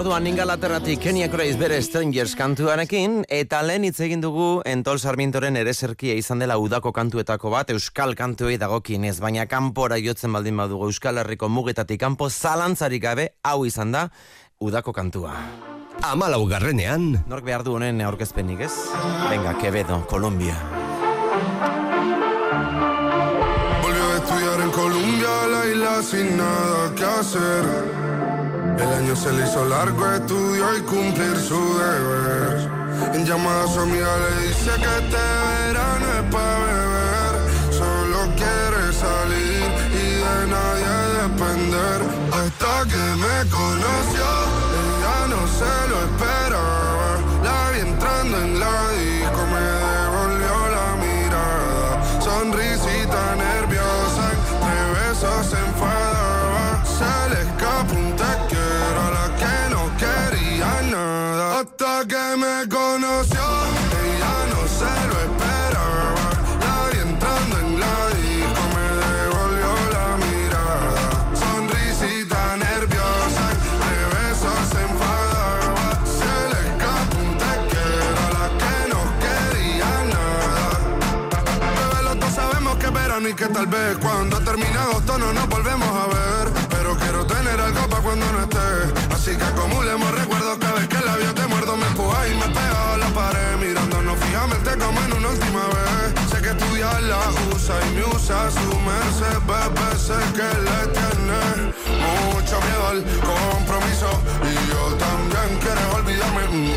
[SPEAKER 3] orduan ingalaterratik Kenya Grace bere Strangers kantuarekin, eta lehen hitz egin dugu Entol Sarmientoren ereserkia izan dela udako kantuetako bat, Euskal kantuei dagokinez, baina kanpora jotzen baldin badugu Euskal Herriko mugetatik kanpo zalantzarik gabe, hau izan da, udako kantua.
[SPEAKER 4] Amalau garrenean,
[SPEAKER 3] Nork behar du honen aurkezpenik, ez? Venga, Quevedo, Colombia.
[SPEAKER 22] Volvió a estudiar en Colombia, la isla sin nada que hacer. El año se le hizo largo, estudió y cumplir su deber. En llamada a su amiga le dice que este verano es para beber. Solo quiere salir y de nadie depender. Hasta que me conoció, ella no se lo esperaba. Hasta que me conoció, ella no se lo esperaba. La entrando en la disco, me devolvió la mirada. Sonrisita nerviosa, de besos se enfadaba. Se le escapó un te quiero a la que no quería nada. Bebé, los dos sabemos que verano y que tal vez cuando termine agosto no nos volvemos a ver. Pero quiero tener algo para cuando no esté. Así que acumulemos la usa y me usa su merced, bebé. Sé que le tiene mucho miedo al compromiso. Y yo también quiero olvidarme, mm,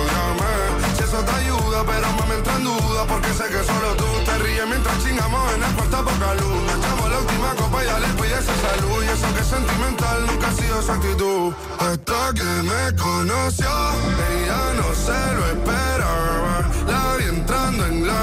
[SPEAKER 22] ódiame. Si eso te ayuda, pero me entra en duda porque sé que solo tú te ríes mientras chingamos en el cuarto poca luz. Echamos la última copa y ya le pide esa salud. Y eso que es sentimental nunca ha sido su actitud. Hasta que me conoció, ella no se lo esperaba. La vi entrando en la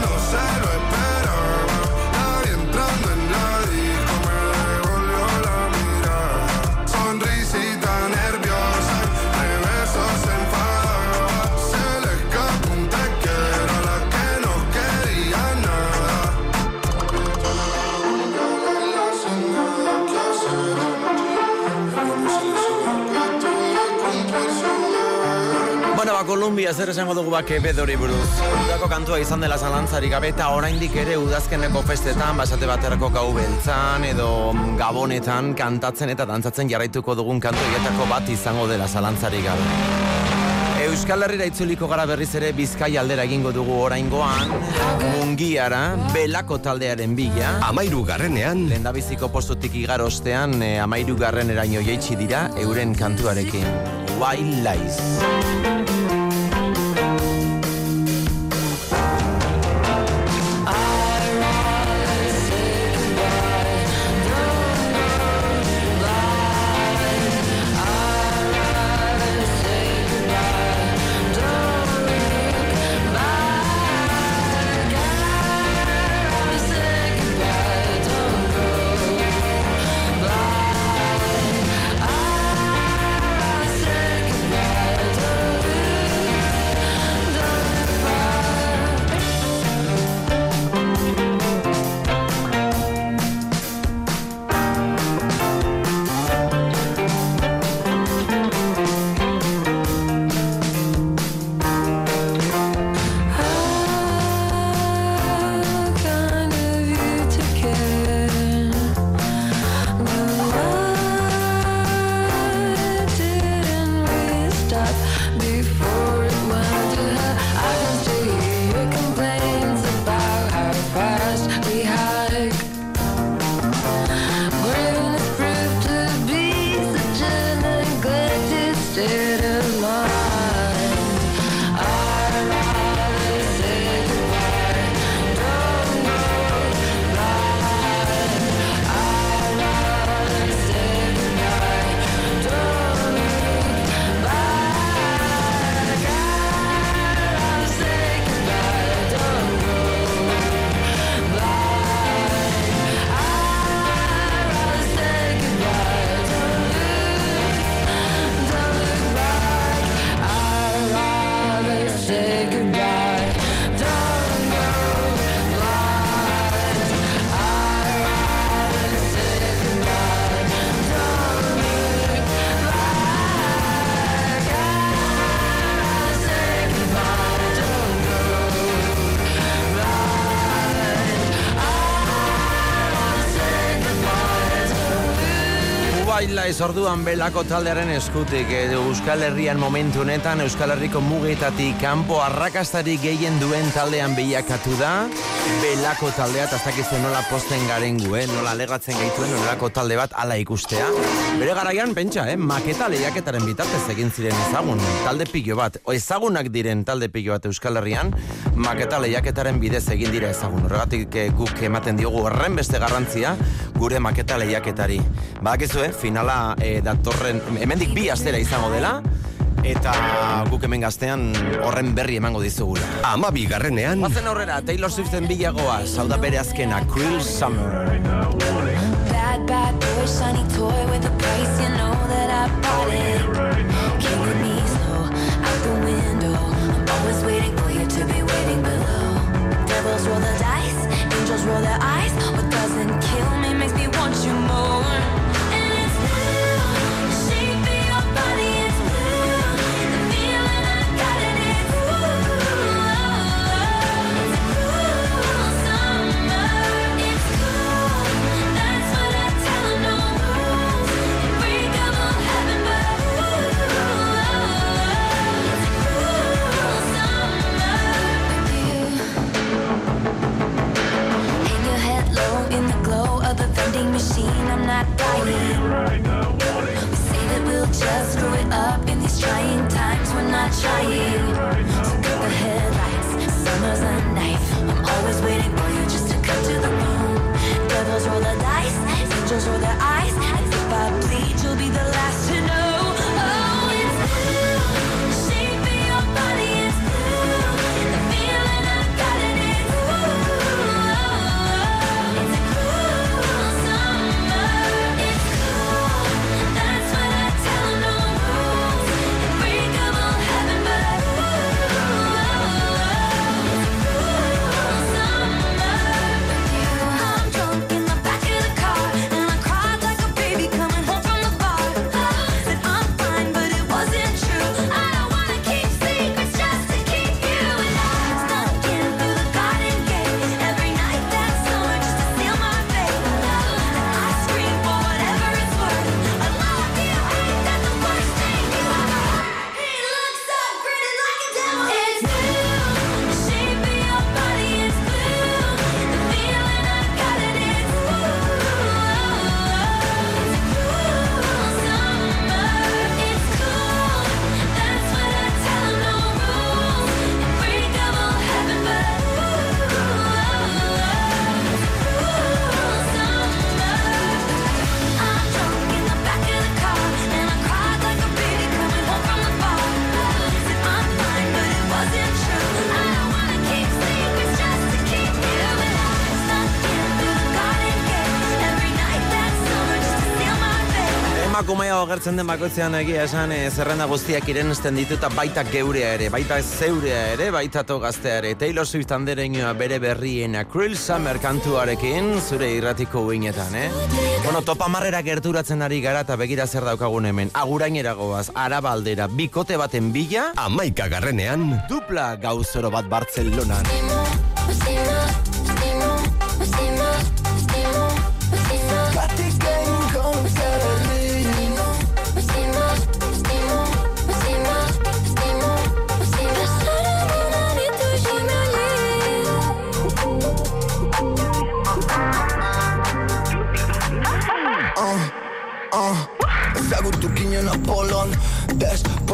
[SPEAKER 3] Kolumbia zer esango dugu ba Quevedori buruz. Udako kantua izan dela zalantzarik gabe eta oraindik ere udazkeneko festetan, basate baterako gau beltzan edo gabonetan kantatzen eta dantzatzen jarraituko dugun kantu horietako bat izango dela zalantzarik gabe. Euskal Herrira itzuliko gara berriz ere Bizkai aldera egingo dugu oraingoan. Mungiara, Belako taldearen bila.
[SPEAKER 4] Amairu garrenean
[SPEAKER 3] Lendabiziko postutik igar ostean eh, Amairu garren jeitsi dira Euren kantuarekin. Wild Lies orduan belako taldearen eskutik Euskal Herrian momentu honetan Euskal Herriko mugetatik kanpo arrakastari gehien duen taldean bilakatu da belako taldea eta dakizu nola posten garen gu, eh? nola legatzen gaituen nolako talde bat ala ikustea bere garaian pentsa, eh? maketa lehiaketaren bitartez egin ziren ezagun talde pilo bat, o ezagunak diren talde pilo bat Euskal Herrian maketa lehiaketaren bidez egin dira ezagun horregatik eh, guk ematen diogu horren beste garrantzia gure maketa lehiaketari badakizu, eh? finala eh, datorren hemendik bi astera izango dela eta guk hemen gaztean horren berri emango dizugula.
[SPEAKER 4] Ama bigarrenean.
[SPEAKER 3] Bazen aurrera, Taylor Swiften bilagoa, hau da bere azkena, Cruel Summer.
[SPEAKER 1] Bad, bad boy, shiny toy with a price, you know that I bought it. Roll the dice. Angels roll their eyes. And if I bleed, you'll be the last
[SPEAKER 3] Agertzen den bakoitzean egia esan eh, zerrenda guztiak irensten ditu eta baita geurea ere, baita zeurea ere, baita to gaztea ere. Taylor Swift andereñoa bere berriena Cruel Summer kantuarekin zure irratiko uinetan, eh? Bueno, topa marrera gerturatzen ari gara eta begira zer daukagun hemen. Agurainera goaz, arabaldera, bikote baten bila,
[SPEAKER 4] Amaika garrenean.
[SPEAKER 3] dupla gauzoro bat Bartzelonan.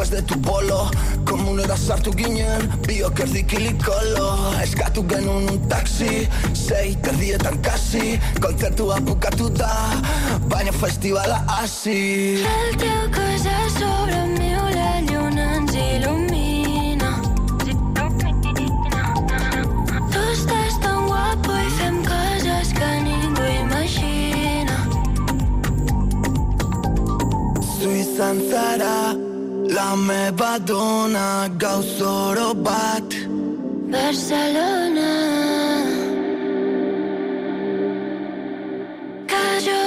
[SPEAKER 9] Después de tu bolo Komunera sartu ginen Biok erdikilikolo Eskatu genuen un taxi Sei terdietan kasi Kontzertua bukatu da Baina festivala hasi
[SPEAKER 1] El teu cos és sobre meu, la lluna ens il·lumina. Tu estàs tan guapo i fem coses que ningú imagina.
[SPEAKER 9] Zu izan zara La meva dona Gauz oro bat
[SPEAKER 1] Barcelona. Que jo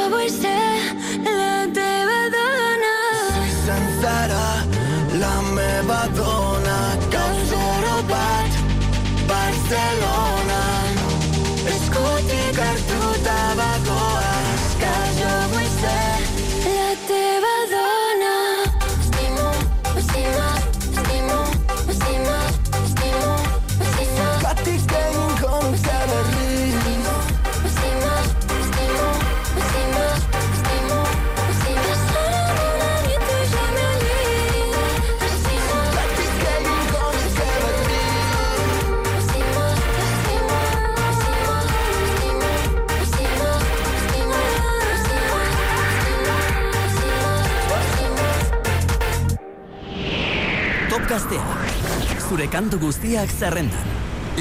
[SPEAKER 2] kantu guztiak zerrendan.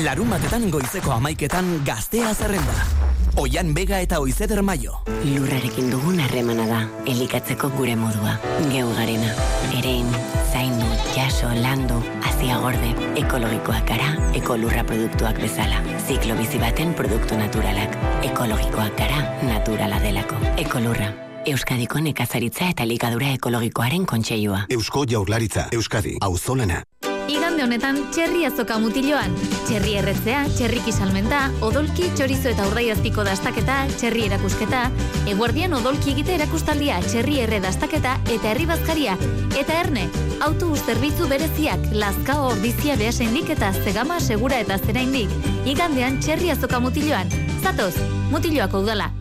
[SPEAKER 2] Larun batetan goizeko amaiketan Gaztea zerrenda. Oian Bega eta Oizeder Maio.
[SPEAKER 23] Lurrarekin dugun harremana da, elikatzeko gure modua. Geu garena, erein, zaindu, jaso, landu, hasia gorde, ekologikoak gara, ekolurra produktuak bezala. Ziklo bizi baten produktu naturalak. Ekologikoak gara, naturala delako. Ekolurra. Euskadiko nekazaritza eta elikadura ekologikoaren kontseilua.
[SPEAKER 24] Eusko Jaurlaritza, Euskadi, auzolana.
[SPEAKER 6] Igande honetan txerri azoka mutiloan. Txerri erretzea, txerriki salmenta, odolki, txorizo eta urdaiazpiko dastaketa, txerri erakusketa, eguardian odolki egite erakustaldia, txerri erre dastaketa eta herri bazkaria. Eta erne, autobus zerbitzu bereziak, lazkao ordizia behasendik eta zegama segura eta zeraindik. Igandean txerri azoka mutiloan. Zatoz, mutiloako udala.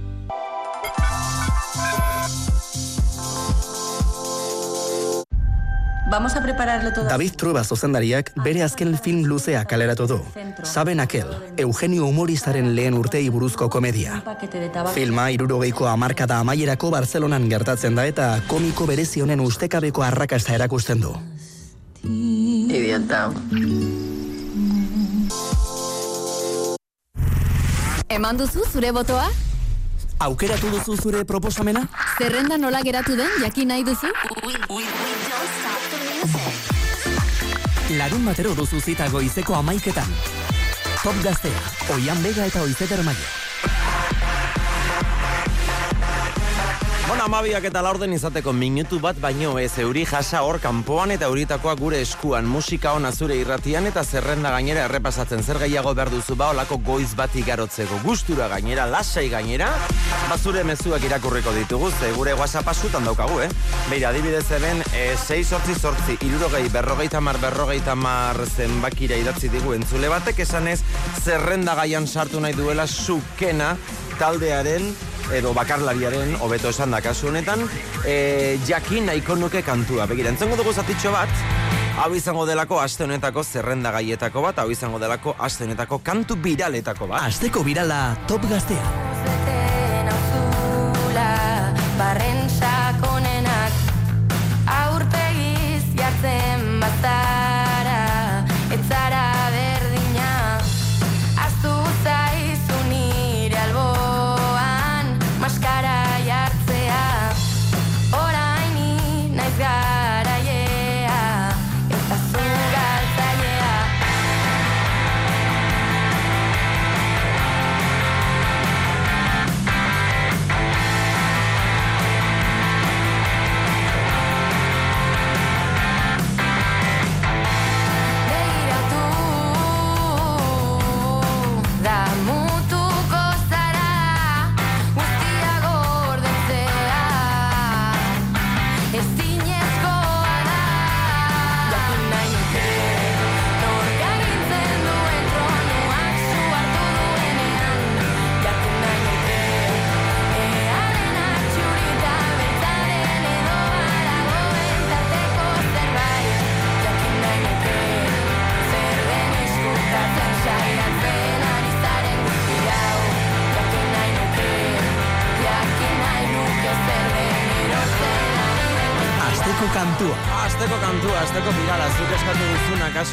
[SPEAKER 8] Vamos a prepararle todo.
[SPEAKER 2] David Trueba zuzendariak bere azken film luzea kaleratu du. Saben Akel, Eugenio humoristaren lehen urtei buruzko komedia. Filma irurogeiko amarkada amaierako Barcelonan gertatzen da eta komiko berezi honen ustekabeko arrakasta erakusten du.
[SPEAKER 8] Idiota.
[SPEAKER 25] Eman duzu zure botoa?
[SPEAKER 2] Aukeratu duzu zure proposamena?
[SPEAKER 25] Zerrenda nola geratu den jakin nahi duzu?
[SPEAKER 2] Larun batero duzu zita goizeko amaiketan. Top Gaztea, Oian Bega eta Oizeder Maio.
[SPEAKER 3] Bona, amabiak eta laurden izateko minutu bat baino ez euri jasa hor kanpoan eta euritakoa gure eskuan musika ona zure irratian eta zerrenda gainera errepasatzen zer gehiago behar duzu ba olako goiz bat igarotzeko gustura gainera, lasai gainera bazure mezuak irakurriko ditugu ze gure whatsapp asutan daukagu, eh? Beira, adibidez hemen, e, 6 sortzi sortzi, irurogei, berrogeita mar, berrogeita mar zenbakira idatzi digu entzule batek esanez zerrenda gaian sartu nahi duela sukena taldearen edo bakarlariaren, hobeto esan da kasu honetan, e, jakin nahiko nuke kantua. Begira, entzongo dugu zatitxo bat, hau izango delako aste honetako zerrenda gaietako bat, hau izango delako aste honetako kantu biraletako bat.
[SPEAKER 2] Asteko birala Top Gaztea.
[SPEAKER 1] Zula, barren sakonenak aurpegiz jartzen bazara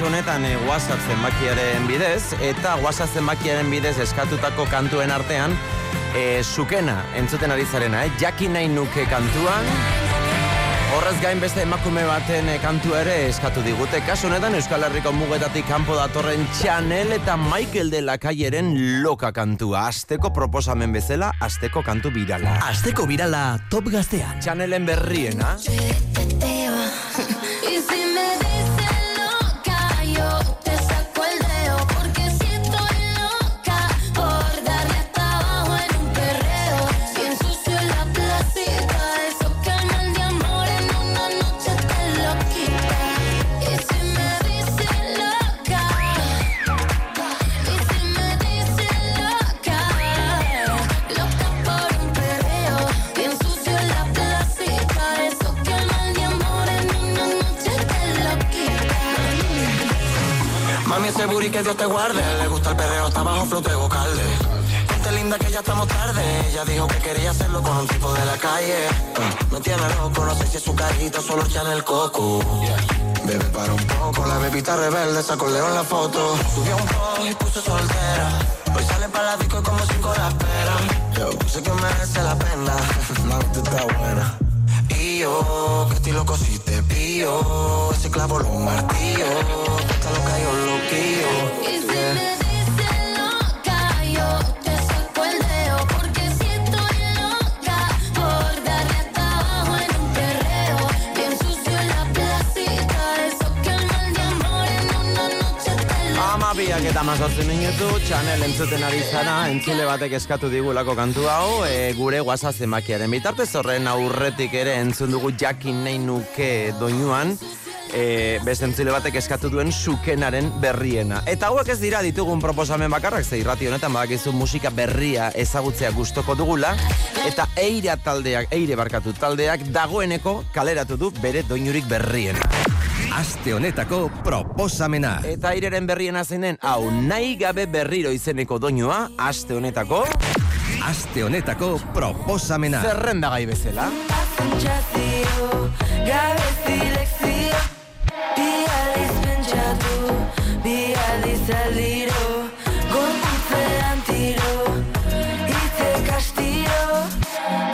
[SPEAKER 3] kasu honetan e, WhatsApp zenbakiaren bidez, eta WhatsApp zenbakiaren bidez eskatutako kantuen artean, e, sukena entzuten ari zarena, eh? jakin nahi nuke kantuan, Horrez gain beste emakume baten eh, kantua ere eskatu digute. Kasu honetan Euskal Herriko mugetatik kanpo datorren Chanel eta Michael de la Calleren loka kantua. Asteko proposamen bezala, asteko kantu birala.
[SPEAKER 2] Asteko birala Top Gaztean.
[SPEAKER 3] Chanelen berriena.
[SPEAKER 26] Le gusta el perreo, está bajo flote vocalde. Lindo
[SPEAKER 27] linda que ya estamos tarde. Ella dijo que quería hacerlo con un tipo de la calle. Me tiene loco, no sé si es su carita solo echan el coco. Bebé, para un poco, la bebita rebelde sacó Leo en la foto. Subió un poco y puso soltera. Hoy sale para la disco y como cinco la esperan. Yo sé que merece la pena, [LAUGHS] la nota está buena. Y yo, que estoy loco si te. Ese clavo lo martillo. Está loca, yo lo
[SPEAKER 1] Y si
[SPEAKER 27] Yeah.
[SPEAKER 1] me dices loca, yo te saco el dedo porque si estoy loca por darle hasta abajo en un perreo, bien sucio en la placita, eso que mal de amor en una noche te lo
[SPEAKER 3] Amabiak eta mazazte minutu, Chanel entzuten ari zara, entzule batek eskatu digulako kantu hau, e, gure guaza zemakiaren bitartez horren aurretik ere entzun dugu jakin nahi nuke doinuan, e, beste entzule batek eskatu duen sukenaren berriena. Eta hauek ez dira ditugun proposamen bakarrak, ze irrati honetan badakizu musika berria ezagutzea gustoko dugula, eta eira taldeak, eire barkatu taldeak dagoeneko kaleratu du bere doinurik berriena.
[SPEAKER 4] Aste honetako proposamena.
[SPEAKER 3] Eta aireren berriena zeinen, hau nahi gabe berriro izeneko doinua, aste honetako...
[SPEAKER 4] Aste honetako proposamena.
[SPEAKER 3] Zerrenda gai bezala.
[SPEAKER 1] Pentsazio, aldiz aldiro Gorputzean tiro, hitze kastiro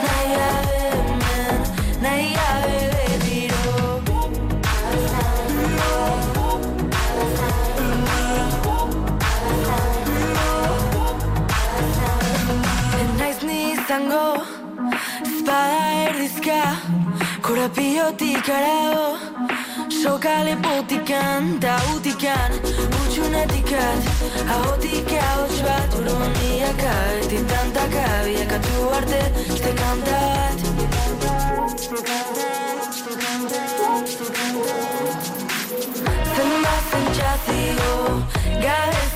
[SPEAKER 1] Nahi gabe hemen, nahi gabe berriro. Naiz ni izango Espada erdizka Korapiotik arago Soka lepotikan Ta Utxunetikat Ahotik ahots bat Uroniaka Eti tantaka Biakatu arte Este kanta bat Zenbat zentzazio Gabezi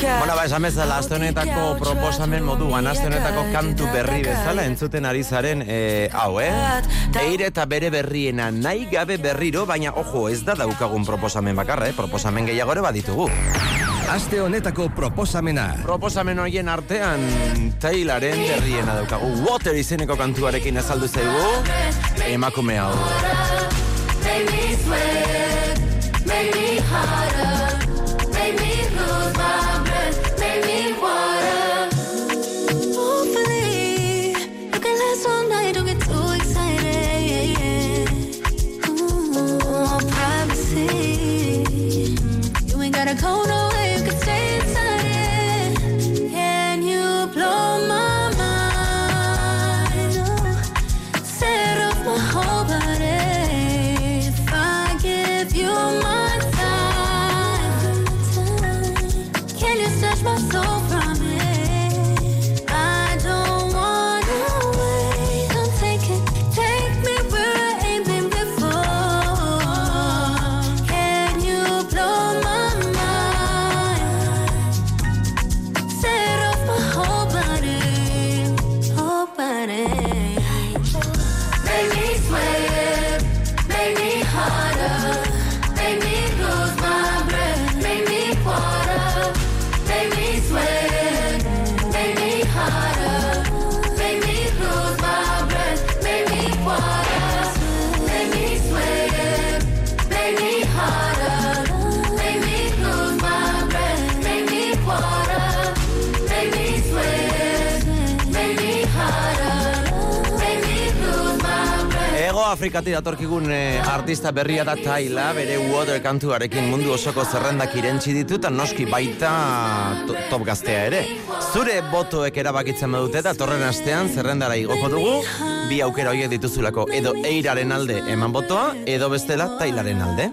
[SPEAKER 3] Bueno, ba, esan bezala, aste honetako proposamen moduan, aste honetako kantu berri bezala, entzuten ari zaren, eh, hau, eh? Eire eta bere berriena nahi gabe berriro, baina, ojo, ez da daukagun proposamen bakarra, eh? Proposamen gehiago ere baditugu.
[SPEAKER 4] Aste honetako proposamena.
[SPEAKER 3] Proposamen horien artean, Taylaren berriena daukagu. Water izeneko kantuarekin azaldu zaigu, emakume hau.
[SPEAKER 1] Make me sweat, make me harder,
[SPEAKER 3] Afrikatik datorkigun eh, artista berria da Taila, bere Water kantuarekin mundu osoko zerrendak irentzi ditu, eta noski baita to- top gaztea ere. Zure botoek erabakitzen badute eta torren astean zerrendara igoko dugu, bi aukera horiek dituzulako, edo eiraren alde eman botoa, edo bestela Tailaren alde.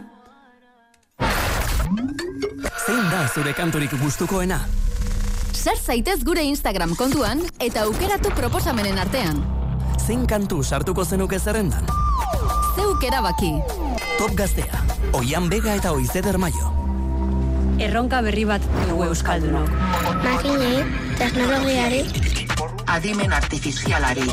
[SPEAKER 2] Zein da zure kanturik gustukoena?
[SPEAKER 11] Sar zaitez gure Instagram kontuan eta aukeratu proposamenen artean.
[SPEAKER 2] Zein kantu sartuko zenuke zerrendan?
[SPEAKER 11] Zeuk erabaki.
[SPEAKER 2] Top gaztea, Oian Bega eta Oizeder Maio.
[SPEAKER 28] Erronka berri bat dugu Euskaldunok.
[SPEAKER 29] Makinei,
[SPEAKER 30] Teknologiari.
[SPEAKER 31] Adimen artifizialari.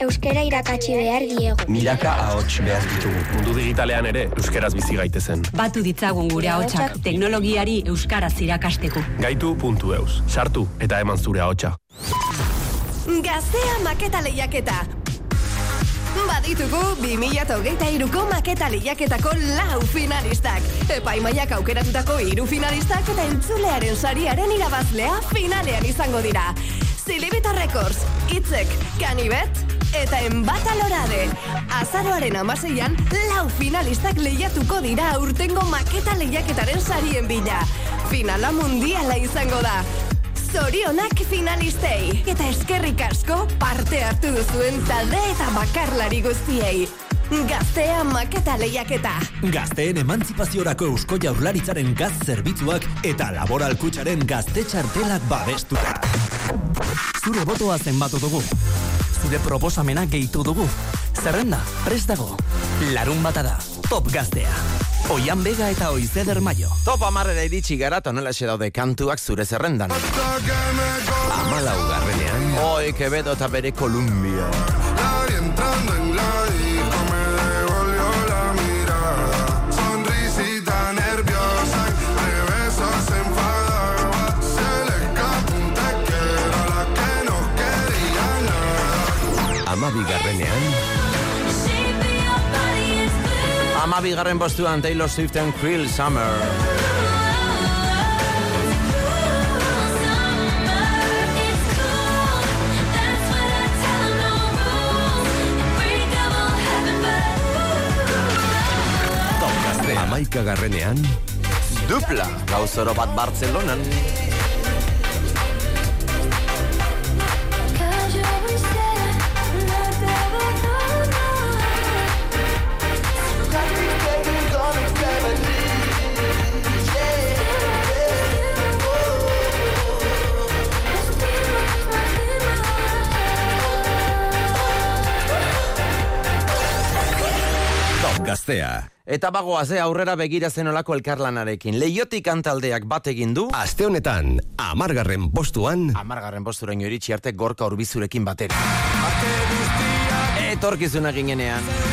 [SPEAKER 30] Euskara irakatsi behar diegu.
[SPEAKER 4] Milaka ahots behar ditugu. Mundu digitalean ere, euskeraz bizi gaitezen.
[SPEAKER 32] Batu ditzagun gure ahotsak teknologiari euskaraz irakasteko.
[SPEAKER 4] Gaitu.eus. Sartu eta eman zure ahotsa.
[SPEAKER 7] Gaztea maketa lehiaketa. Baditugu 2023ko maketa lehiaketako lau finalistak. Epaimaiak aukeratutako hiru finalistak eta entzulearen sariaren irabazlea finalean izango dira. Zilibita Records, Itzek, Kanibet, eta Enbata Lorade. Azaroaren amaseian, lau finalistak lehiatuko dira urtengo maketa lehiaketaren sarien bila. Finala mundiala izango da. Zorionak finalistei. Eta eskerrik asko parte hartu duzuen talde eta bakarlari guztiei. Gaztea maketa lehiaketa.
[SPEAKER 33] Gazteen emantzipaziorako eusko jaurlaritzaren gaz zerbitzuak eta laboral kutxaren gazte txartelak babestuta.
[SPEAKER 2] Zure botoa zenbatu dugu. Zure proposamena gehitu dugu. Zerrenda, prest dago. Larun bata da. Top gaztea. Oian Bega eta Oizeder Maio.
[SPEAKER 34] Top amarrera iritsi gara tonela daude kantuak zure zerrendan.
[SPEAKER 4] Amalau garrenean.
[SPEAKER 34] Oi, Quevedo eta bere Columbia.
[SPEAKER 22] Nadie entrando en la disco me devolvió la mirada. Sonrisita nerviosa, de besos enfadada. Se le escapó un te quiero a la que no quería nada.
[SPEAKER 4] Amabi garrenean.
[SPEAKER 34] Ama bigarren postuan Taylor Swift and Krill Summer.
[SPEAKER 4] Amaika garrenean.
[SPEAKER 34] Dupla, gauzoro bat Bartzelonan.
[SPEAKER 4] Gaztea.
[SPEAKER 34] Eta bagoaz, eh, aurrera begira zenolako elkarlanarekin. Leiotik kantaldeak bat egin du.
[SPEAKER 4] Aste honetan, amargarren postuan.
[SPEAKER 34] Amargarren posturaino iritsi arte gorka urbizurekin batera. Etorkizuna ginenean.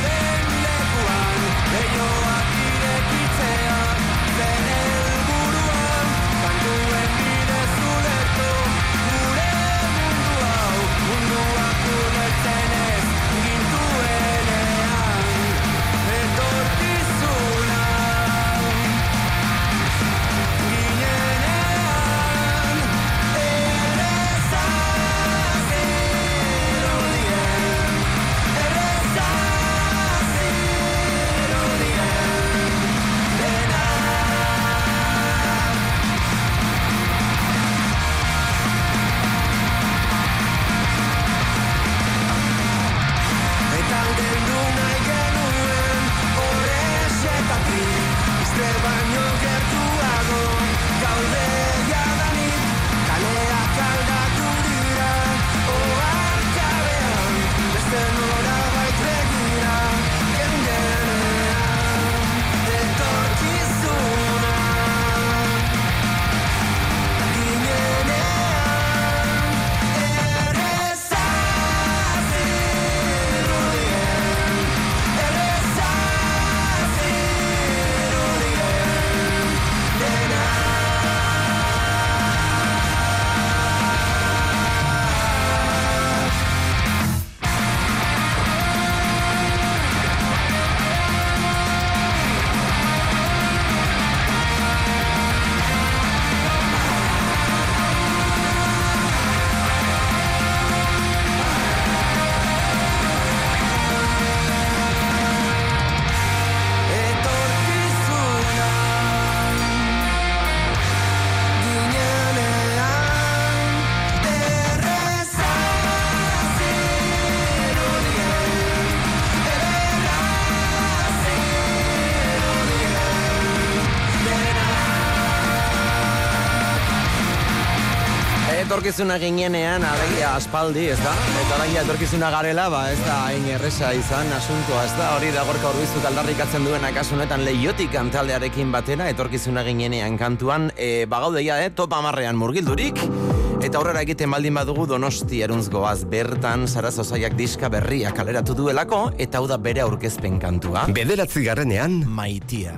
[SPEAKER 3] Etorkizuna ginenean,
[SPEAKER 34] alegia aspaldi, ez da? Eta alegia etorkizuna garela, ba, ez da hain erresa izan asuntoa, ez da? Hori da gorka urbizu aldarrikatzen duena kasunetan leiotik kantaldearekin batera, etorkizuna ginenean kantuan, e, bagaudeia, eh? Top amarrean murgildurik,
[SPEAKER 3] Eta aurrera egiten baldin badugu donosti erunzgoaz bertan Saraz Osaiak diska berria kaleratu duelako eta hau da bere aurkezpen kantua.
[SPEAKER 4] Bederatzi garrenean,
[SPEAKER 3] Maitia.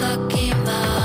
[SPEAKER 10] jakin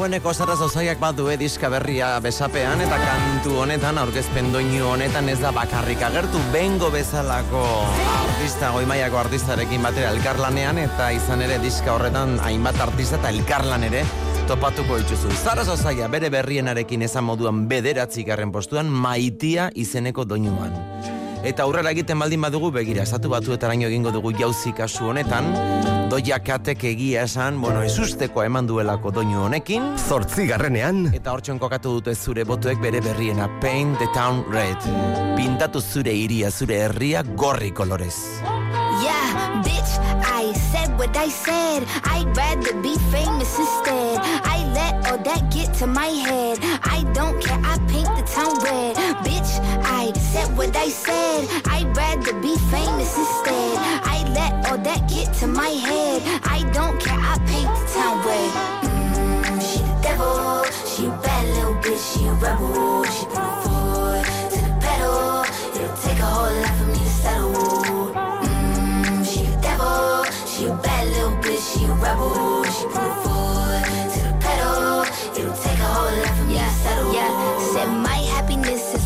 [SPEAKER 3] Esan bezala dagoeneko Saraz Osaiak badu diska berria besapean eta kantu honetan aurkezpen doinu honetan ez da bakarrik agertu bengo bezalako artista goimaiako artistarekin batera elkarlanean eta izan ere diska horretan hainbat artista eta elkarlan ere topatuko dituzu. Saraz Osaia bere berrienarekin esan moduan bederatzi garren postuan maitia izeneko doinuan. Eta aurrera egiten baldin badugu begira, estatu batuetaraino egingo dugu jauzi kasu honetan, doia katek egia esan, bueno, ezusteko eman duelako doinu honekin.
[SPEAKER 4] zortzi garrenean,
[SPEAKER 3] Eta hortxon kokatu dute zure botuek bere berriena, Paint the Town Red. Pintatu zure iria, zure herria gorri kolorez.
[SPEAKER 28] Yeah, bitch, I said what I said. I'd rather be famous instead. I let all that get to my head. I don't care, I paint the town red. Bitch, I said what I said. I'd rather be famous instead. I let all that get to my head. I don't care, I paint the town red. Mm, she the devil, she a bad little bitch, she a rebel. She put her foot to the pedal. It'll take a whole lot for me to settle. Mm, she a devil, she a bad little bitch, she a rebel. She put her foot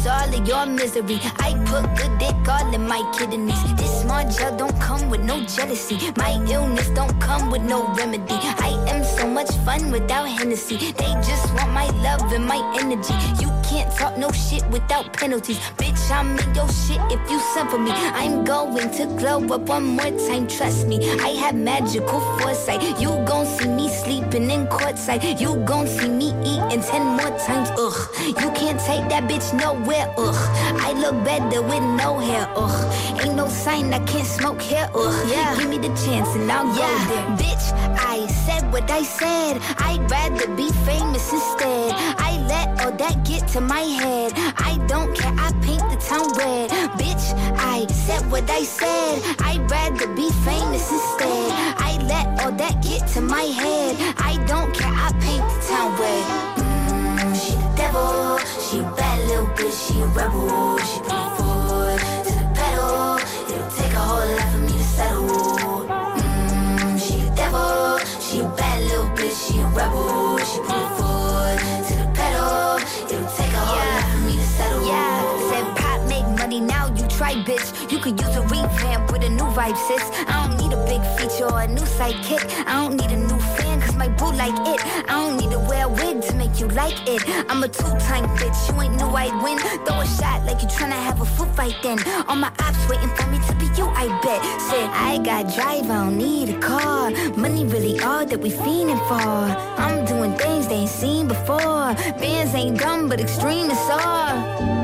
[SPEAKER 28] so all of your misery. I put good dick all in my kidneys. This small gel don't come with no jealousy. My illness don't come with no remedy. I am so much fun without Hennessy. They just want my love and my energy. You can't talk no shit without penalties. Bitch, I'm in your shit if you send for me. I'm going to glow up one more time, trust me. I have magical foresight. You gon' see me sleeping in courtside. You gon' see me eating ten more times, ugh. You can't take that bitch nowhere, ugh. Ugh. I look better with no hair, ugh. Ain't no sign I can't smoke here, ugh. Yeah. Give me the chance and I'll go there. Bitch, I said what I said. I'd rather be famous instead. I let all that get to my head. I don't care, I paint the town red. Bitch, I said what I said. I'd rather be famous instead. I let all that get to my head. I don't care, I paint the town red. Mm, she the devil, she bad little bitch, she a rebel. She put foot to the pedal. It'll take a whole lot for me to settle. Mm, she the devil, she a bad little bitch, she a rebel. She put foot to the pedal. It'll take a whole lot for me to settle. Yeah, said pop make money now. You try, bitch. You could use a revamp with a new vibe, sis. I don't need a big feature or a new sidekick. I don't need a new fan, my boo like it. I don't need to wear a wig to make you like it. I'm a two-time bitch, you ain't know I'd win. Throw a shot like you tryna have a foot fight then. All my ops waiting for me to be you, I bet. Said, I got drive, I don't need a car. Money really all that we fiending for. I'm doing things they ain't seen before. Bands ain't dumb, but extreme is all.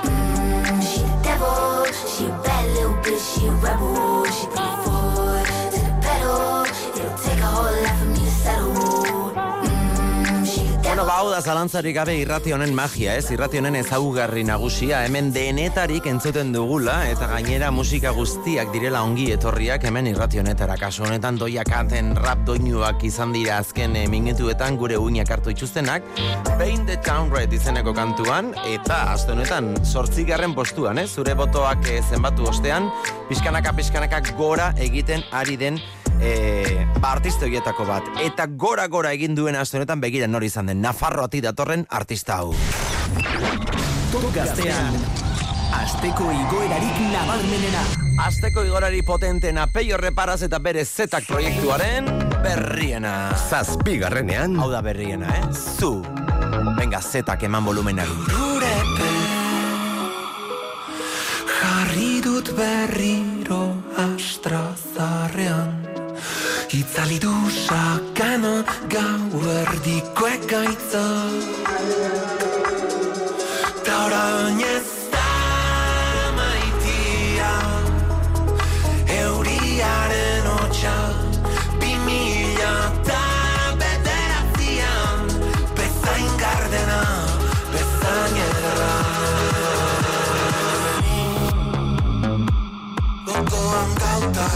[SPEAKER 28] She a bad little bitch, she a rebel. She her foot to the pedal. It'll take a whole lot for me
[SPEAKER 3] Bueno, ba, hau da zalantzarik gabe irrati honen magia, ez? Irrati honen ezaugarri nagusia, hemen denetarik entzuten dugula, eta gainera musika guztiak direla ongi etorriak hemen irrati honetara. Kasu honetan doia kanten rap doinuak izan dira azken eh, minutuetan gure uinak hartu itxustenak, Paint the Town Red izeneko kantuan, eta azte honetan sortzigarren postuan, ez? Zure botoak eh, zenbatu ostean, pixkanaka pixkanaka gora egiten ari den e, ba, artista horietako bat. Eta gora-gora egin duen aste honetan begira nori izan den. Nafarroati datorren artista hau.
[SPEAKER 8] Top gaztean, asteko igoerarik nabarmenena.
[SPEAKER 3] Asteko igorari potentena peio reparaz eta bere zetak proiektuaren berriena.
[SPEAKER 4] Zazpigarrenean.
[SPEAKER 3] Hau da berriena, eh? Zu. Venga, zetak eman volumenari.
[SPEAKER 10] Jarri dut berriro astrazarrean Itzali du sakana gau erdiko ekaitza Ta orain ez da maitia. Euriaren hotxa Bi mila eta bederatzian Bezain gardena, bezain ederra Gogoan gauta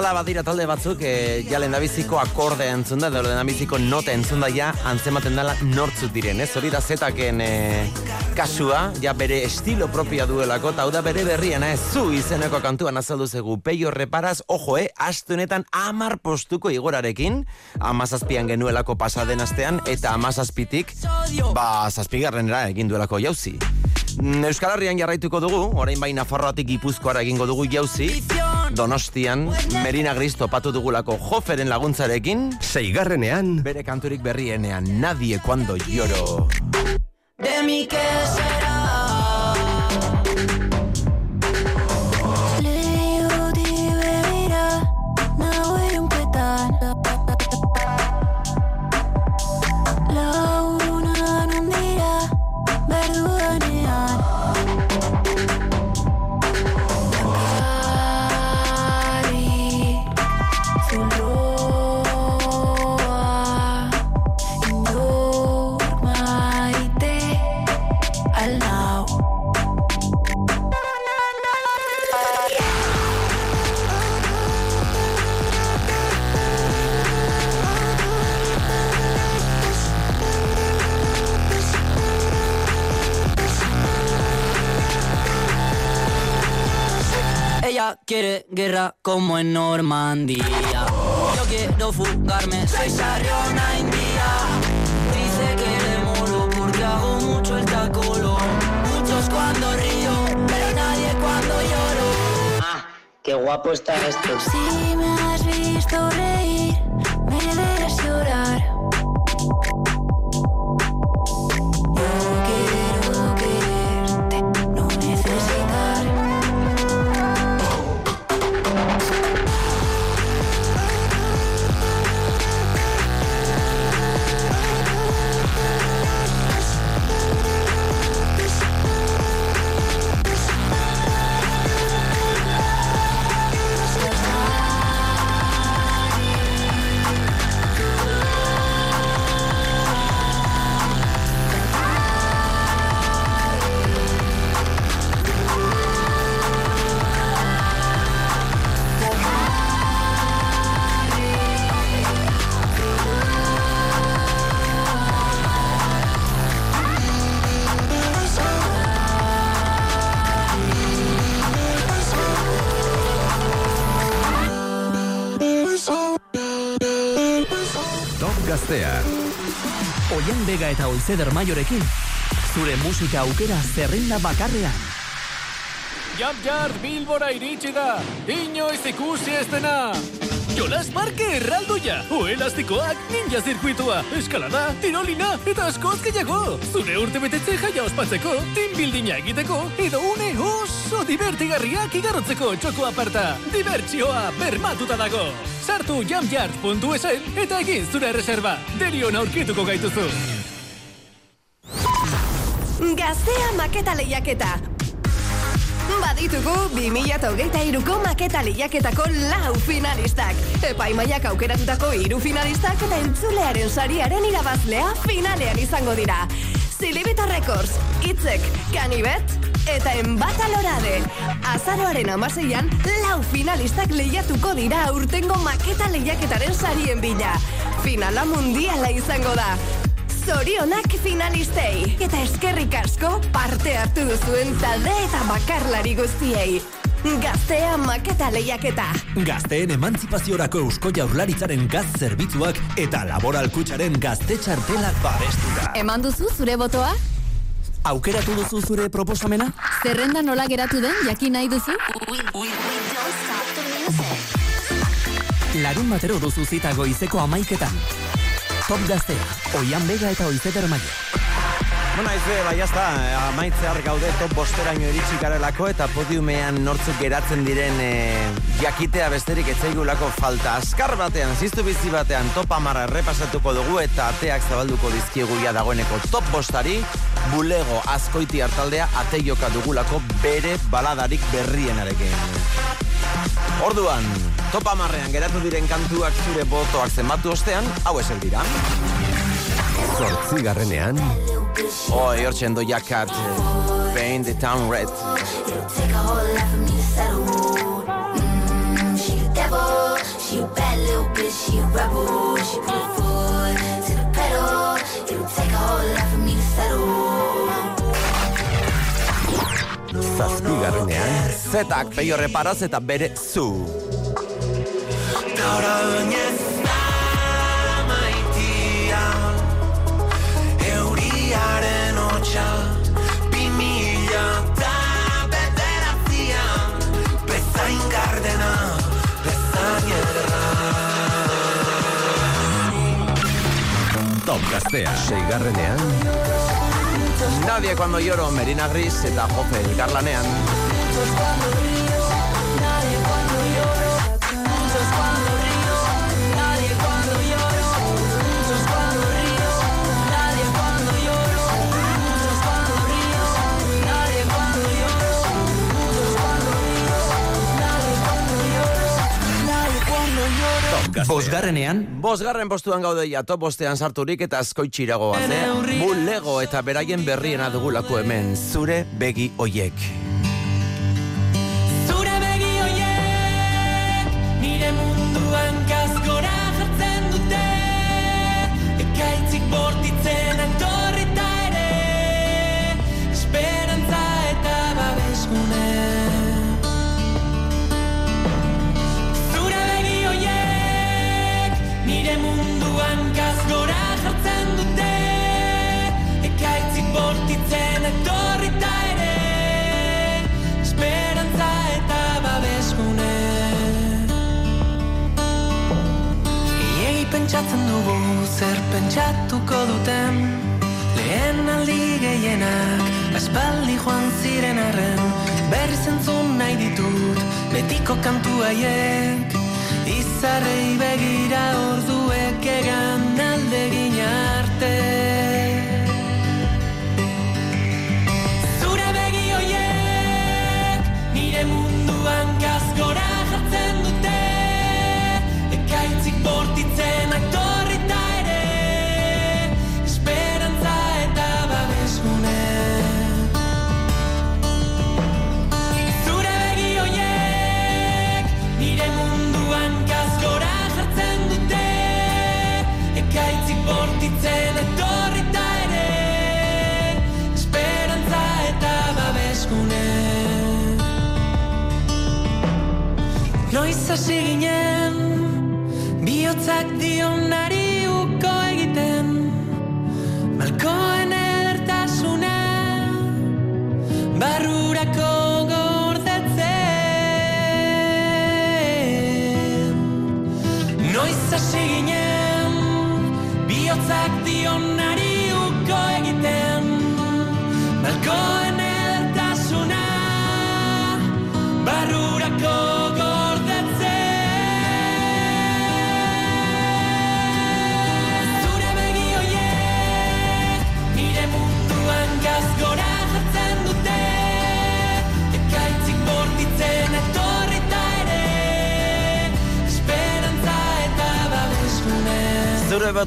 [SPEAKER 3] bezala badira talde batzuk e, ja lendabiziko akorde entzunda edo lendabiziko nota entzunda ja antzematen dela nortzuk diren, ez? Hori da zetaken e, kasua, ja bere estilo propia duelako, eta da bere berriena, ez? Zu izeneko kantuan azaldu zegu, peio reparaz, ojo, eh? Aste honetan amar postuko igorarekin, amazazpian genuelako pasaden astean, eta amazazpitik, ba, zazpigarrenera egin duelako jauzi. Mm, Euskal Herrian jarraituko dugu, orain bai Nafarroatik Gipuzkoara egingo dugu jauzi, Donostian, Merina Gris topatu dugulako joferen laguntzarekin,
[SPEAKER 4] Seigarrenean,
[SPEAKER 3] bere kanturik berrienean, nadie cuando lloro.
[SPEAKER 1] De mí qué será.
[SPEAKER 35] Guerra como en Normandía. Yo quiero fugarme, soy Sarriona India. Dice que le moro porque hago mucho el tacolo. Muchos cuando río, pero nadie cuando lloro. Ah, qué guapo está esto.
[SPEAKER 25] Si me has visto reír,
[SPEAKER 4] Gaztea.
[SPEAKER 2] Oian Bega eta Oizeder Maiorekin, zure musika aukera zerrenda bakarrean.
[SPEAKER 36] Jump Yard Bilbora iritsi da, inoiz ikusi ez dena. Jolas Parke erraldoia, oelastikoak, ninja zirkuitua, eskalada, tirolina eta askoz gehiago. Zure urte betetze jaia ospatzeko, team buildinga egiteko, edo une oso divertigarriak igarotzeko txoko aparta. Dibertsioa bermatuta dago. Sartu jumpyard.esen eta egin zure reserva. Derion aurkituko gaituzu.
[SPEAKER 7] Gaztea maketa lehiaketa. Baditugu 2023ko maketa lehiaketako lau finalistak. Epaimaiak aukeratutako hiru finalistak eta entzulearen sariaren irabazlea finalean izango dira. Zilibita Records, Itzek, Kanibet eta Enbata Lorade. Azaroaren amaseian, lau finalistak lehiatuko dira aurtengo maketa lehiaketaren sarien bila. Finala mundiala izango da. Zorionak finalistei. Eta eskerrik asko parte hartu duzuen talde eta bakarlari guztiei. Gaztea maketa lehiaketa.
[SPEAKER 8] Gazteen emantzipaziorako eusko jaurlaritzaren gaz zerbitzuak eta laboral kutxaren gazte txartelak babestuta.
[SPEAKER 11] Eman duzu zure botoa?
[SPEAKER 2] Aukeratu duzu zure proposamena?
[SPEAKER 11] Zerrenda nola geratu den jakin nahi duzu?
[SPEAKER 2] Larun batero duzu zita goizeko amaiketan. Top Gaztea, Oian Bega eta Oizeder Maio.
[SPEAKER 3] Bueno, aizu, bai, jazta, amaitzear gaude top bosteraino iritsi garelako eta podiumean nortzuk geratzen diren e, jakitea besterik etzaigulako falta. Azkar batean, ziztu bizi batean top amara errepasatuko dugu eta ateak zabalduko dizkiegu ja dagoeneko top bostari, bulego azkoiti hartaldea ate joka dugulako bere baladarik berrienarekin. Orduan, top amarrean geratu diren kantuak zure botoak zenbatu ostean, hau esek dira.
[SPEAKER 4] Zortzigarrenean,
[SPEAKER 3] Oi, hortzen do jakat, Paint the Town Red.
[SPEAKER 25] Mm, she bad little bitch, she rebel. She put foot to the pedal. It'll take a whole lot for me to settle.
[SPEAKER 4] Zazpigarrenean,
[SPEAKER 3] Zetak peio reparaz eta bere zu.
[SPEAKER 10] Gaur oinez amaitia Euriaren hotxa Bi mila eta bederatzian Bezain gardena Bezain ederra
[SPEAKER 4] top gaztea, seigarrenean,
[SPEAKER 3] Nadie cuando lloro, Merina Gris eta Jofe elkarlanean.
[SPEAKER 4] Gaztea,
[SPEAKER 2] Bosgarrenean,
[SPEAKER 3] Bosgarren postuan gaude ja top bostean sarturik eta askoitxirago ze. Bulego eta beraien berriena dugulako hemen, zure begi oiek.
[SPEAKER 10] Bortitzen etorrita ere Esperantza eta babesgune. Iei pentsatzen dugu zer pentsatuko duten. Lehen aldi gehienak aspaldi joan ziren arren. Berriz entzun nahi ditut betiko kantu haiek. Izarrei begira orduek egan aldegin arte hasi ginen Bihotzak dionari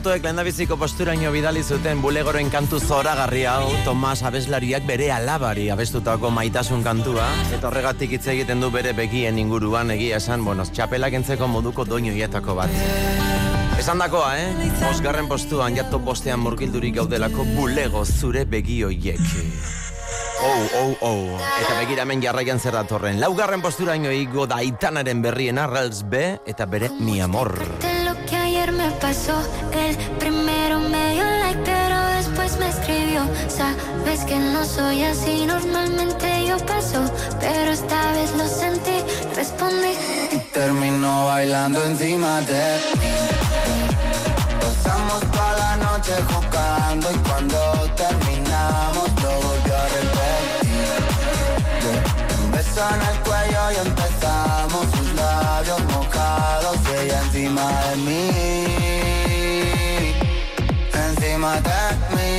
[SPEAKER 3] Botuek lehendabiziko posturaino bidali zuten bulegoren kantu zoragarri hau Tomas abeslariak bere alabari abestutako maitasun kantua eta horregatik hitz egiten du bere begien inguruan egia esan, bueno, txapelak entzeko moduko doinoietako bat. Esan dakoa, eh? Osgarren postuan jato bostean murgildurik gaudelako bulego zure begioiek. Oh, oh, oh. Eta begiramen jarraian zer datorren. Laugarren posturaino igo da itanaren berrien arrels B eta bere mi amor.
[SPEAKER 25] Pasó, el primero me dio like, pero después me escribió. Sabes que no soy así, normalmente yo paso, pero esta vez lo sentí, respondí.
[SPEAKER 27] Termino bailando encima de mí. Pasamos toda la noche jugando y cuando terminamos lo volvió a. Beso en el cuello y empezamos sus labios mojados y ella encima de mí, encima de mí,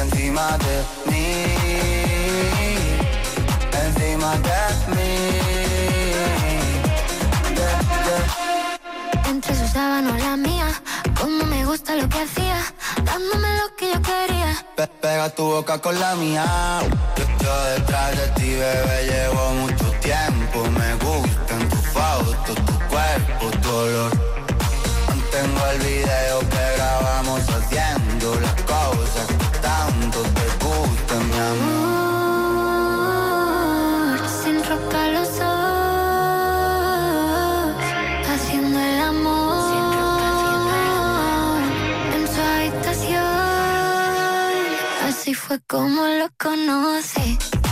[SPEAKER 27] encima de mí, encima de mí.
[SPEAKER 25] Entre sus sábanas la mía, como me gusta lo que hacía, dándome lo que yo quería.
[SPEAKER 27] Pe- pega tu boca con la mía. Yo, yo detrás de ti, bebé, llevo mucho tiempo. Me gustan tus fotos, tu cuerpo, tu olor. Mantengo el video que grabamos haciendo las cosas
[SPEAKER 25] fue como lo conocí.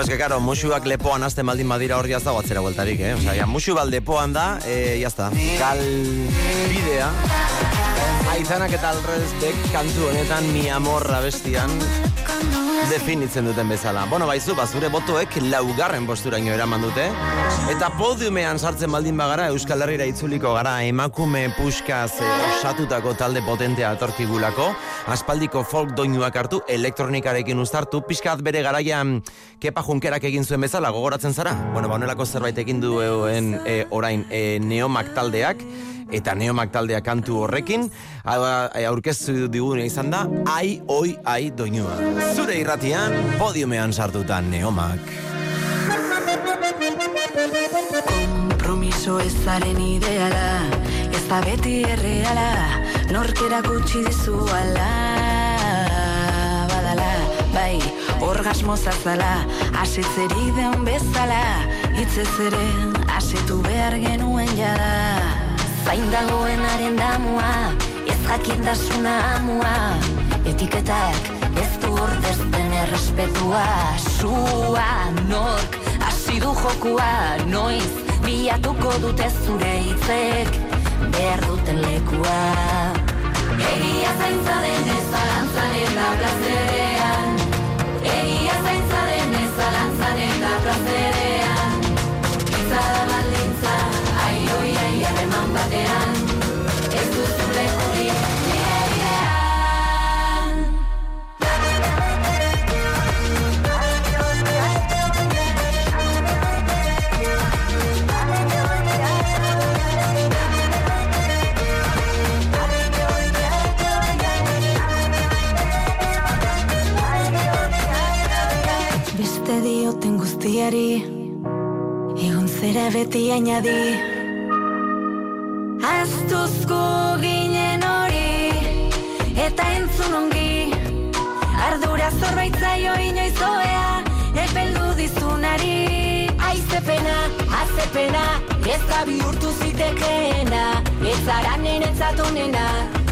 [SPEAKER 3] Hombre, eske, karo, musuak lepoan azten baldin badira hor jazta atzera bueltarik, eh? Osea, ja, musu bat lepoan da, eh, jazta. Kal bidea. Aizanak eta alrezbek kantu honetan mi amorra bestian definitzen duten bezala. Bueno, baizu, bazure botoek laugarren posturaino eraman dute. Eta podiumean sartzen baldin bagara Euskal Herrira itzuliko gara emakume puskaz eh, osatutako talde potentea atorkigulako. Aspaldiko folk doinuak hartu, elektronikarekin uztartu, pixkat bere garaian kepa junkerak egin zuen bezala, gogoratzen zara? Bueno, ba, zerbait egin duen e, orain e, neomak taldeak, eta neomak taldea kantu horrekin, hau- e, aurkeztu digune izan da, ai, oi, ai, doinua. Zure irratian, podiumean sartuta neomak.
[SPEAKER 37] Kompromiso ezaren ideala Ez da beti erreala Norkera gutxi dizu ala Badala, bai, orgasmo zazala Asitzeri deun bezala Hitzez ere, asitu behar genuen jada
[SPEAKER 25] Zain dagoenaren damua, ez jakindasuna amua. Etiketak ez du ordezten errespetua.
[SPEAKER 37] Sua, nork, hasi du jokua Noiz, bilatuko dute zure hitzek Behar duten lekua
[SPEAKER 25] Egia zaintza denez zalantzan eta plazerean.
[SPEAKER 37] Guztiari Egon zera beti añadi
[SPEAKER 25] Aztuzko ginen hori Eta entzun ongi. Ardura zorbaitzaio inoizoea Epeldu dizunari. Aizepena, azepena Ez da bihurtu zitekeena. Ez zara niretzat onena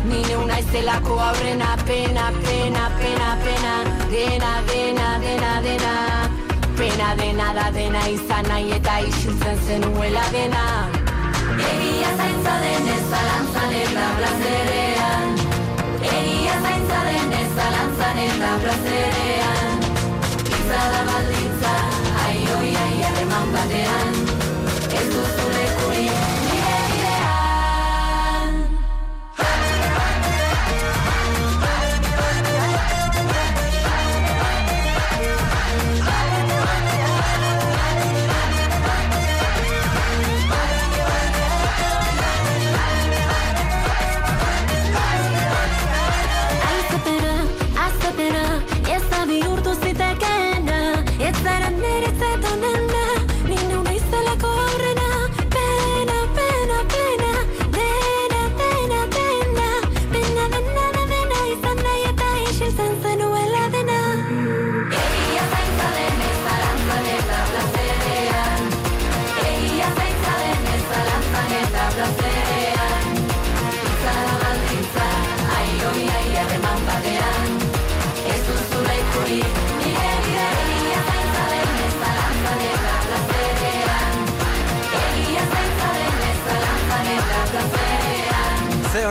[SPEAKER 25] Ni neu naizelako aurrena. Pena, pena, pena, pena Dena, dena, dena, dena Pena dena da dena izan nahi eta isiltzen zenuela dena. Egia zaintza denez zalantzan eta plazerean. Egia zaintza denez zalantzan eta plazerean. Gitza da baldintza, ai oi ai harreman batean. Ez duzu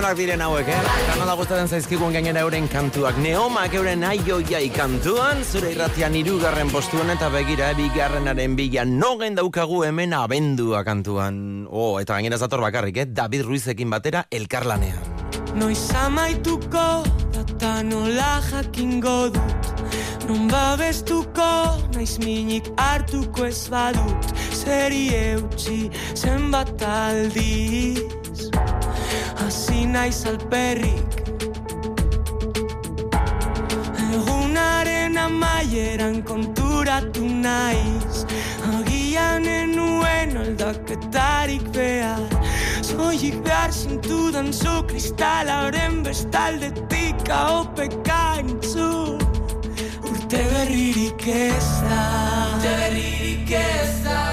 [SPEAKER 3] onak diren hauek, eh? Kanala gustatzen zaizkigun gainera euren kantuak. Neomak euren aioiai kantuan, zure irratian irugarren postuan eta begira, eh, bigarrenaren bila nogen daukagu hemen abendua kantuan. Oh, eta gainera zator bakarrik, eh? David Ruizekin batera elkarlanean.
[SPEAKER 10] Noiz amaituko data nola jakingo dut Non babestuko naiz minik hartuko ez badut Zeri eutxi zenbat aldiz Hasi naiz alperrik Egunaren amaieran konturatu naiz Agian enuen aldaketarik behar Zoik behar zintudan zu kristalaren bestaldetik ahopeka entzun Urte berririk ez da Urte berririk ez da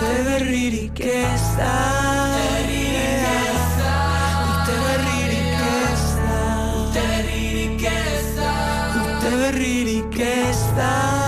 [SPEAKER 10] Urte berririk ez da Urte berririk ez da Urte berririk ez da Urte berririk ez da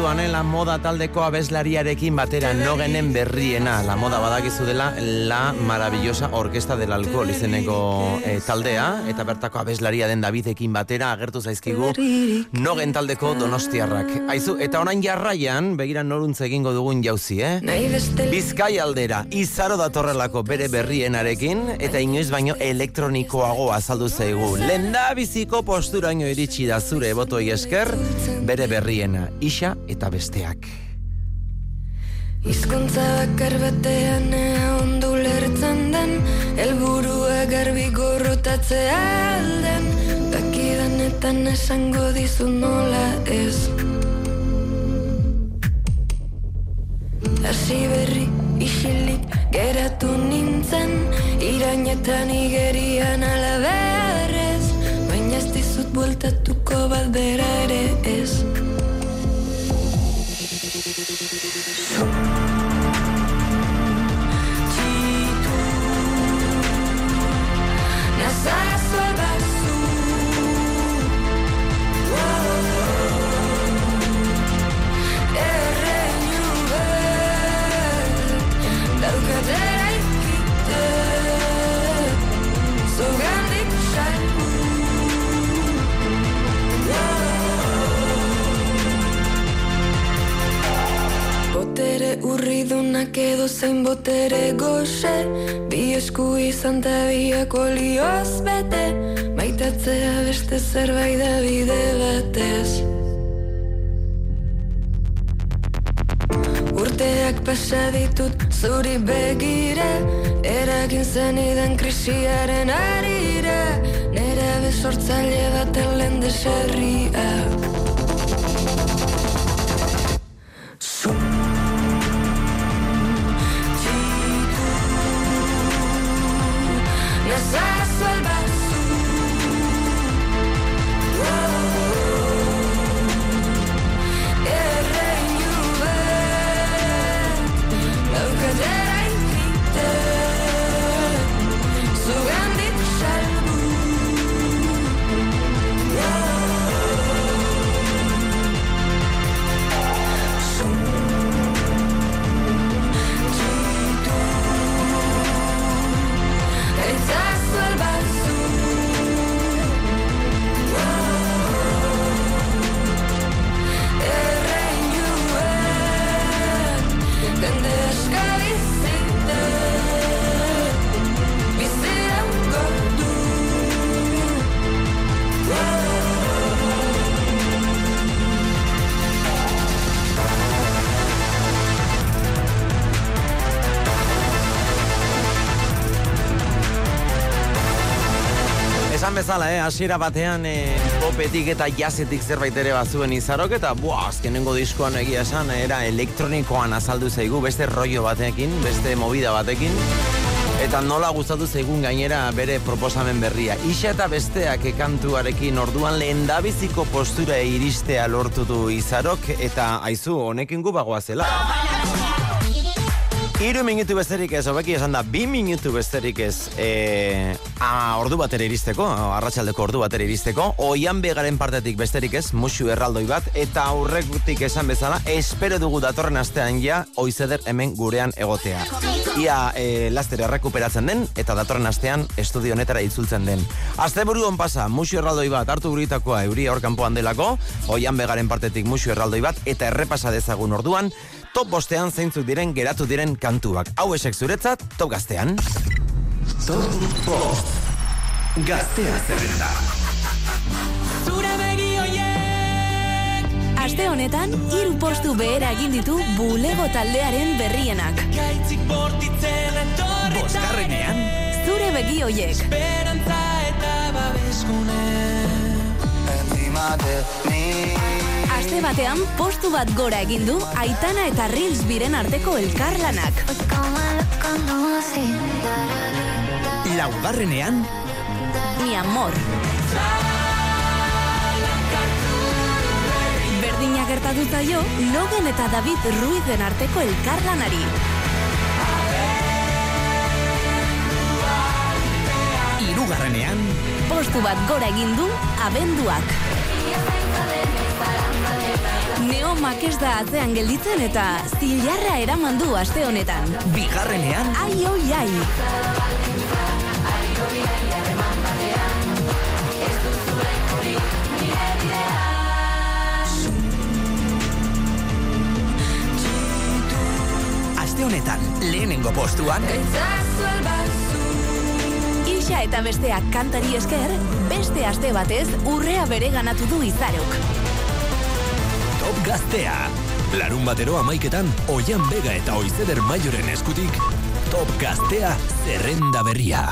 [SPEAKER 3] orduan, eh, la moda taldeko abeslariarekin batera nogenen berriena. La moda badakizu dela la maravillosa orkesta del alcohol izeneko eh, taldea, eta bertako abeslaria den Davidekin batera agertu zaizkigu nogen taldeko donostiarrak. Aizu, eta orain jarraian, begira noruntz egingo dugun jauzi, eh? Bizkai aldera, izaro datorrelako bere berrienarekin, eta inoiz baino elektronikoago azaldu zaigu. Lenda biziko posturaino iritsi da zure botoi esker, bere berriena, isa eta besteak.
[SPEAKER 1] Hizkuntza bakar batean ea ondu lertzen den Elburua garbi gorrotatzea alden Dakidanetan esango dizu nola ez. Hasi berri isilik geratu nintzen Irainetan igerian alaberrez Baina ez dizut bueltatuko bat bera ere ez Come urridunak edo zein botere goxe. Bi esku izan ta biak olioz bete. Maitatzea beste zerbait da bide batez. Urteak pasa ditut zuri begira Eragin zenidan krisiaren arira Nera besortzaile baten lehen deserria
[SPEAKER 3] Esan bezala, eh, hasiera batean eh, popetik eta jazetik zerbait ere bazuen izarok, eta buah, azkenengo diskoan egia esan, era elektronikoan azaldu zaigu, beste rollo batekin, beste movida batekin, eta nola gustatu zaigun gainera bere proposamen berria. Ixa eta besteak kantuarekin orduan lehen dabiziko postura iristea lortu du izarok, eta aizu honekin gu bagoa zela. Iru minutu besterik ez, hobeki esan da, bi minutu besterik ez, e, a, ordu batera iristeko, arratsaldeko ordu batera iristeko, oian begaren partetik besterik ez, musu erraldoi bat, eta aurregutik esan bezala, espero dugu datorren astean ja, oizeder hemen gurean egotea. Ia e, laster errekuperatzen den, eta datorren astean estudio honetara itzultzen den. Aste buru pasa, musu erraldoi bat, hartu buritakoa euria hor kanpoan delako, oian begaren partetik musu erraldoi bat, eta errepasa dezagun orduan, top bostean zeintzuk diren geratu diren kantuak. Hau esek zuretzat, top gaztean.
[SPEAKER 2] Top Bost. Gaztea zerrenda.
[SPEAKER 10] Zure begi hoiek
[SPEAKER 7] Aste honetan, hiru postu behera egin ditu bulego taldearen berrienak.
[SPEAKER 10] Gaitzik bortitzen etorri
[SPEAKER 2] Bosgarrenean.
[SPEAKER 7] Zure begi hoiek.
[SPEAKER 10] Esperantza eta babeskune
[SPEAKER 27] Encima de mí.
[SPEAKER 7] Aste batean, postu bat gora egin du Aitana eta Reels biren arteko elkarlanak.
[SPEAKER 2] Laugarrenean.
[SPEAKER 7] Mi amor. Berdina gertatu zaio, Logan eta David Ruizen arteko elkarlanari.
[SPEAKER 2] Irugarrenean.
[SPEAKER 7] Postu bat gora egin du abenduak. Neomak ez da atzean gelditzen eta zilarra eraman du aste honetan.
[SPEAKER 2] Bigarrenean.
[SPEAKER 7] Ai, oi, ai.
[SPEAKER 2] Aste honetan, lehenengo postuan.
[SPEAKER 7] Isa eta besteak kantari esker, beste aste batez urrea bere ganatu du izarok.
[SPEAKER 2] Top Gaztea. Larun batero amaiketan, Oian Bega eta Oizeder Maioren eskutik, Top Gaztea zerrenda berria.